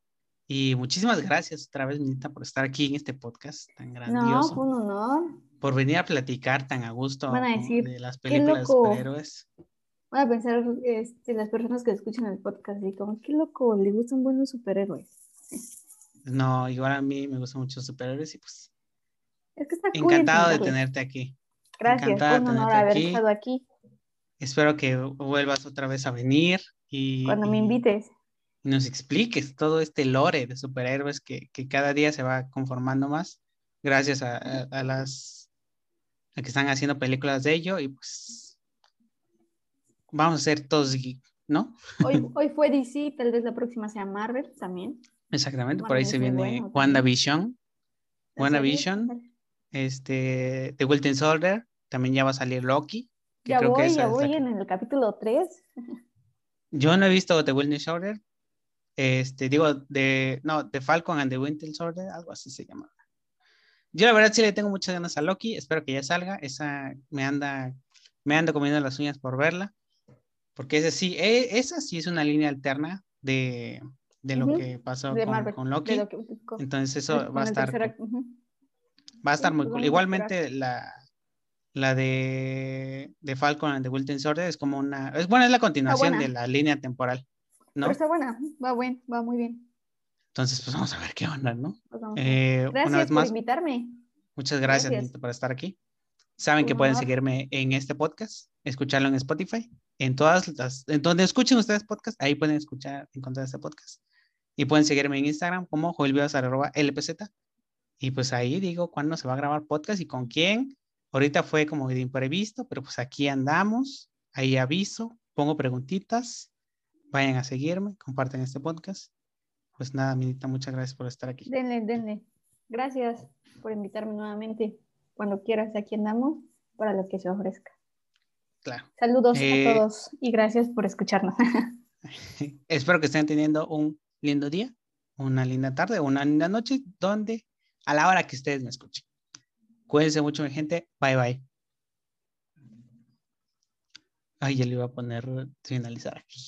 Y muchísimas gracias otra vez, Minita, por estar aquí en este podcast tan No, grandioso. fue un honor. por venir a platicar tan a gusto Van a como decir, de las "Qué películas de loco". superhéroes. Voy a pensar este, las personas que escuchan el podcast y como, qué loco, le gustan buenos superhéroes. No, igual a mí me gustan mucho los superhéroes y pues Es que está cool encantado de tenerte aquí. Gracias, un honor haber aquí. estado aquí. Espero que vuelvas otra vez a venir y, Cuando me y invites. nos expliques todo este lore de superhéroes que, que cada día se va conformando más gracias a, a- a las a que están haciendo películas de ello y pues vamos a ser todos geek, ¿no? Hoy, hoy fue DC, tal vez la próxima sea Marvel también. Exactamente, por ahí se viene bueno. WandaVision, WandaVision, este, The Winter Soldier, también ya va a salir Loki, que Ya creo que voy, esa ya voy que- en el capítulo 3. Yo no he visto The Winter Soldier, este, digo, de, no, The Falcon and the Winter Soldier, algo así se llama. Yo la verdad sí le tengo muchas ganas a Loki, espero que ya salga, esa me anda, me ando comiendo las uñas por verla, porque esa sí, e- esa sí es una línea alterna de, de lo Ujú, que pasó con, Marvel. con Loki, lo que- con- entonces eso va a estar, act- ujú. va a estar muy cool. Igualmente la, la de, de Falcon and the Winter Soldier es como una, es bueno, es la continuación de la línea temporal, ¿no? Pero está buena, va buen, va muy bien. Entonces, pues vamos a ver qué onda, ¿no? Pues Eh, Gracias una vez por más, invitarme. muchas gracias, gracias. Por estar aquí. Saben Un que pueden seguirme en este podcast, escucharlo en Spotify, en todas las, en donde escuchen ustedes podcast, ahí pueden escuchar, encontrar este podcast. Y pueden seguirme en Instagram como joelbios.lpz. Y pues ahí digo cuándo se va a grabar podcast y con quién. Ahorita fue como de imprevisto, pero pues aquí andamos. Ahí aviso, pongo preguntitas. Vayan a seguirme, comparten este podcast. Pues nada, Minita, muchas gracias por estar aquí. Denle, denle. Gracias por invitarme nuevamente. Cuando quieras, aquí andamos para lo que se ofrezca. Claro. Saludos Eh, a todos y gracias por escucharnos. Espero que estén teniendo un lindo día, una linda tarde, una linda noche, donde a la hora que ustedes me escuchen. Cuídense mucho, mi gente. Bye, bye. Ay, ya le iba a poner finalizar aquí.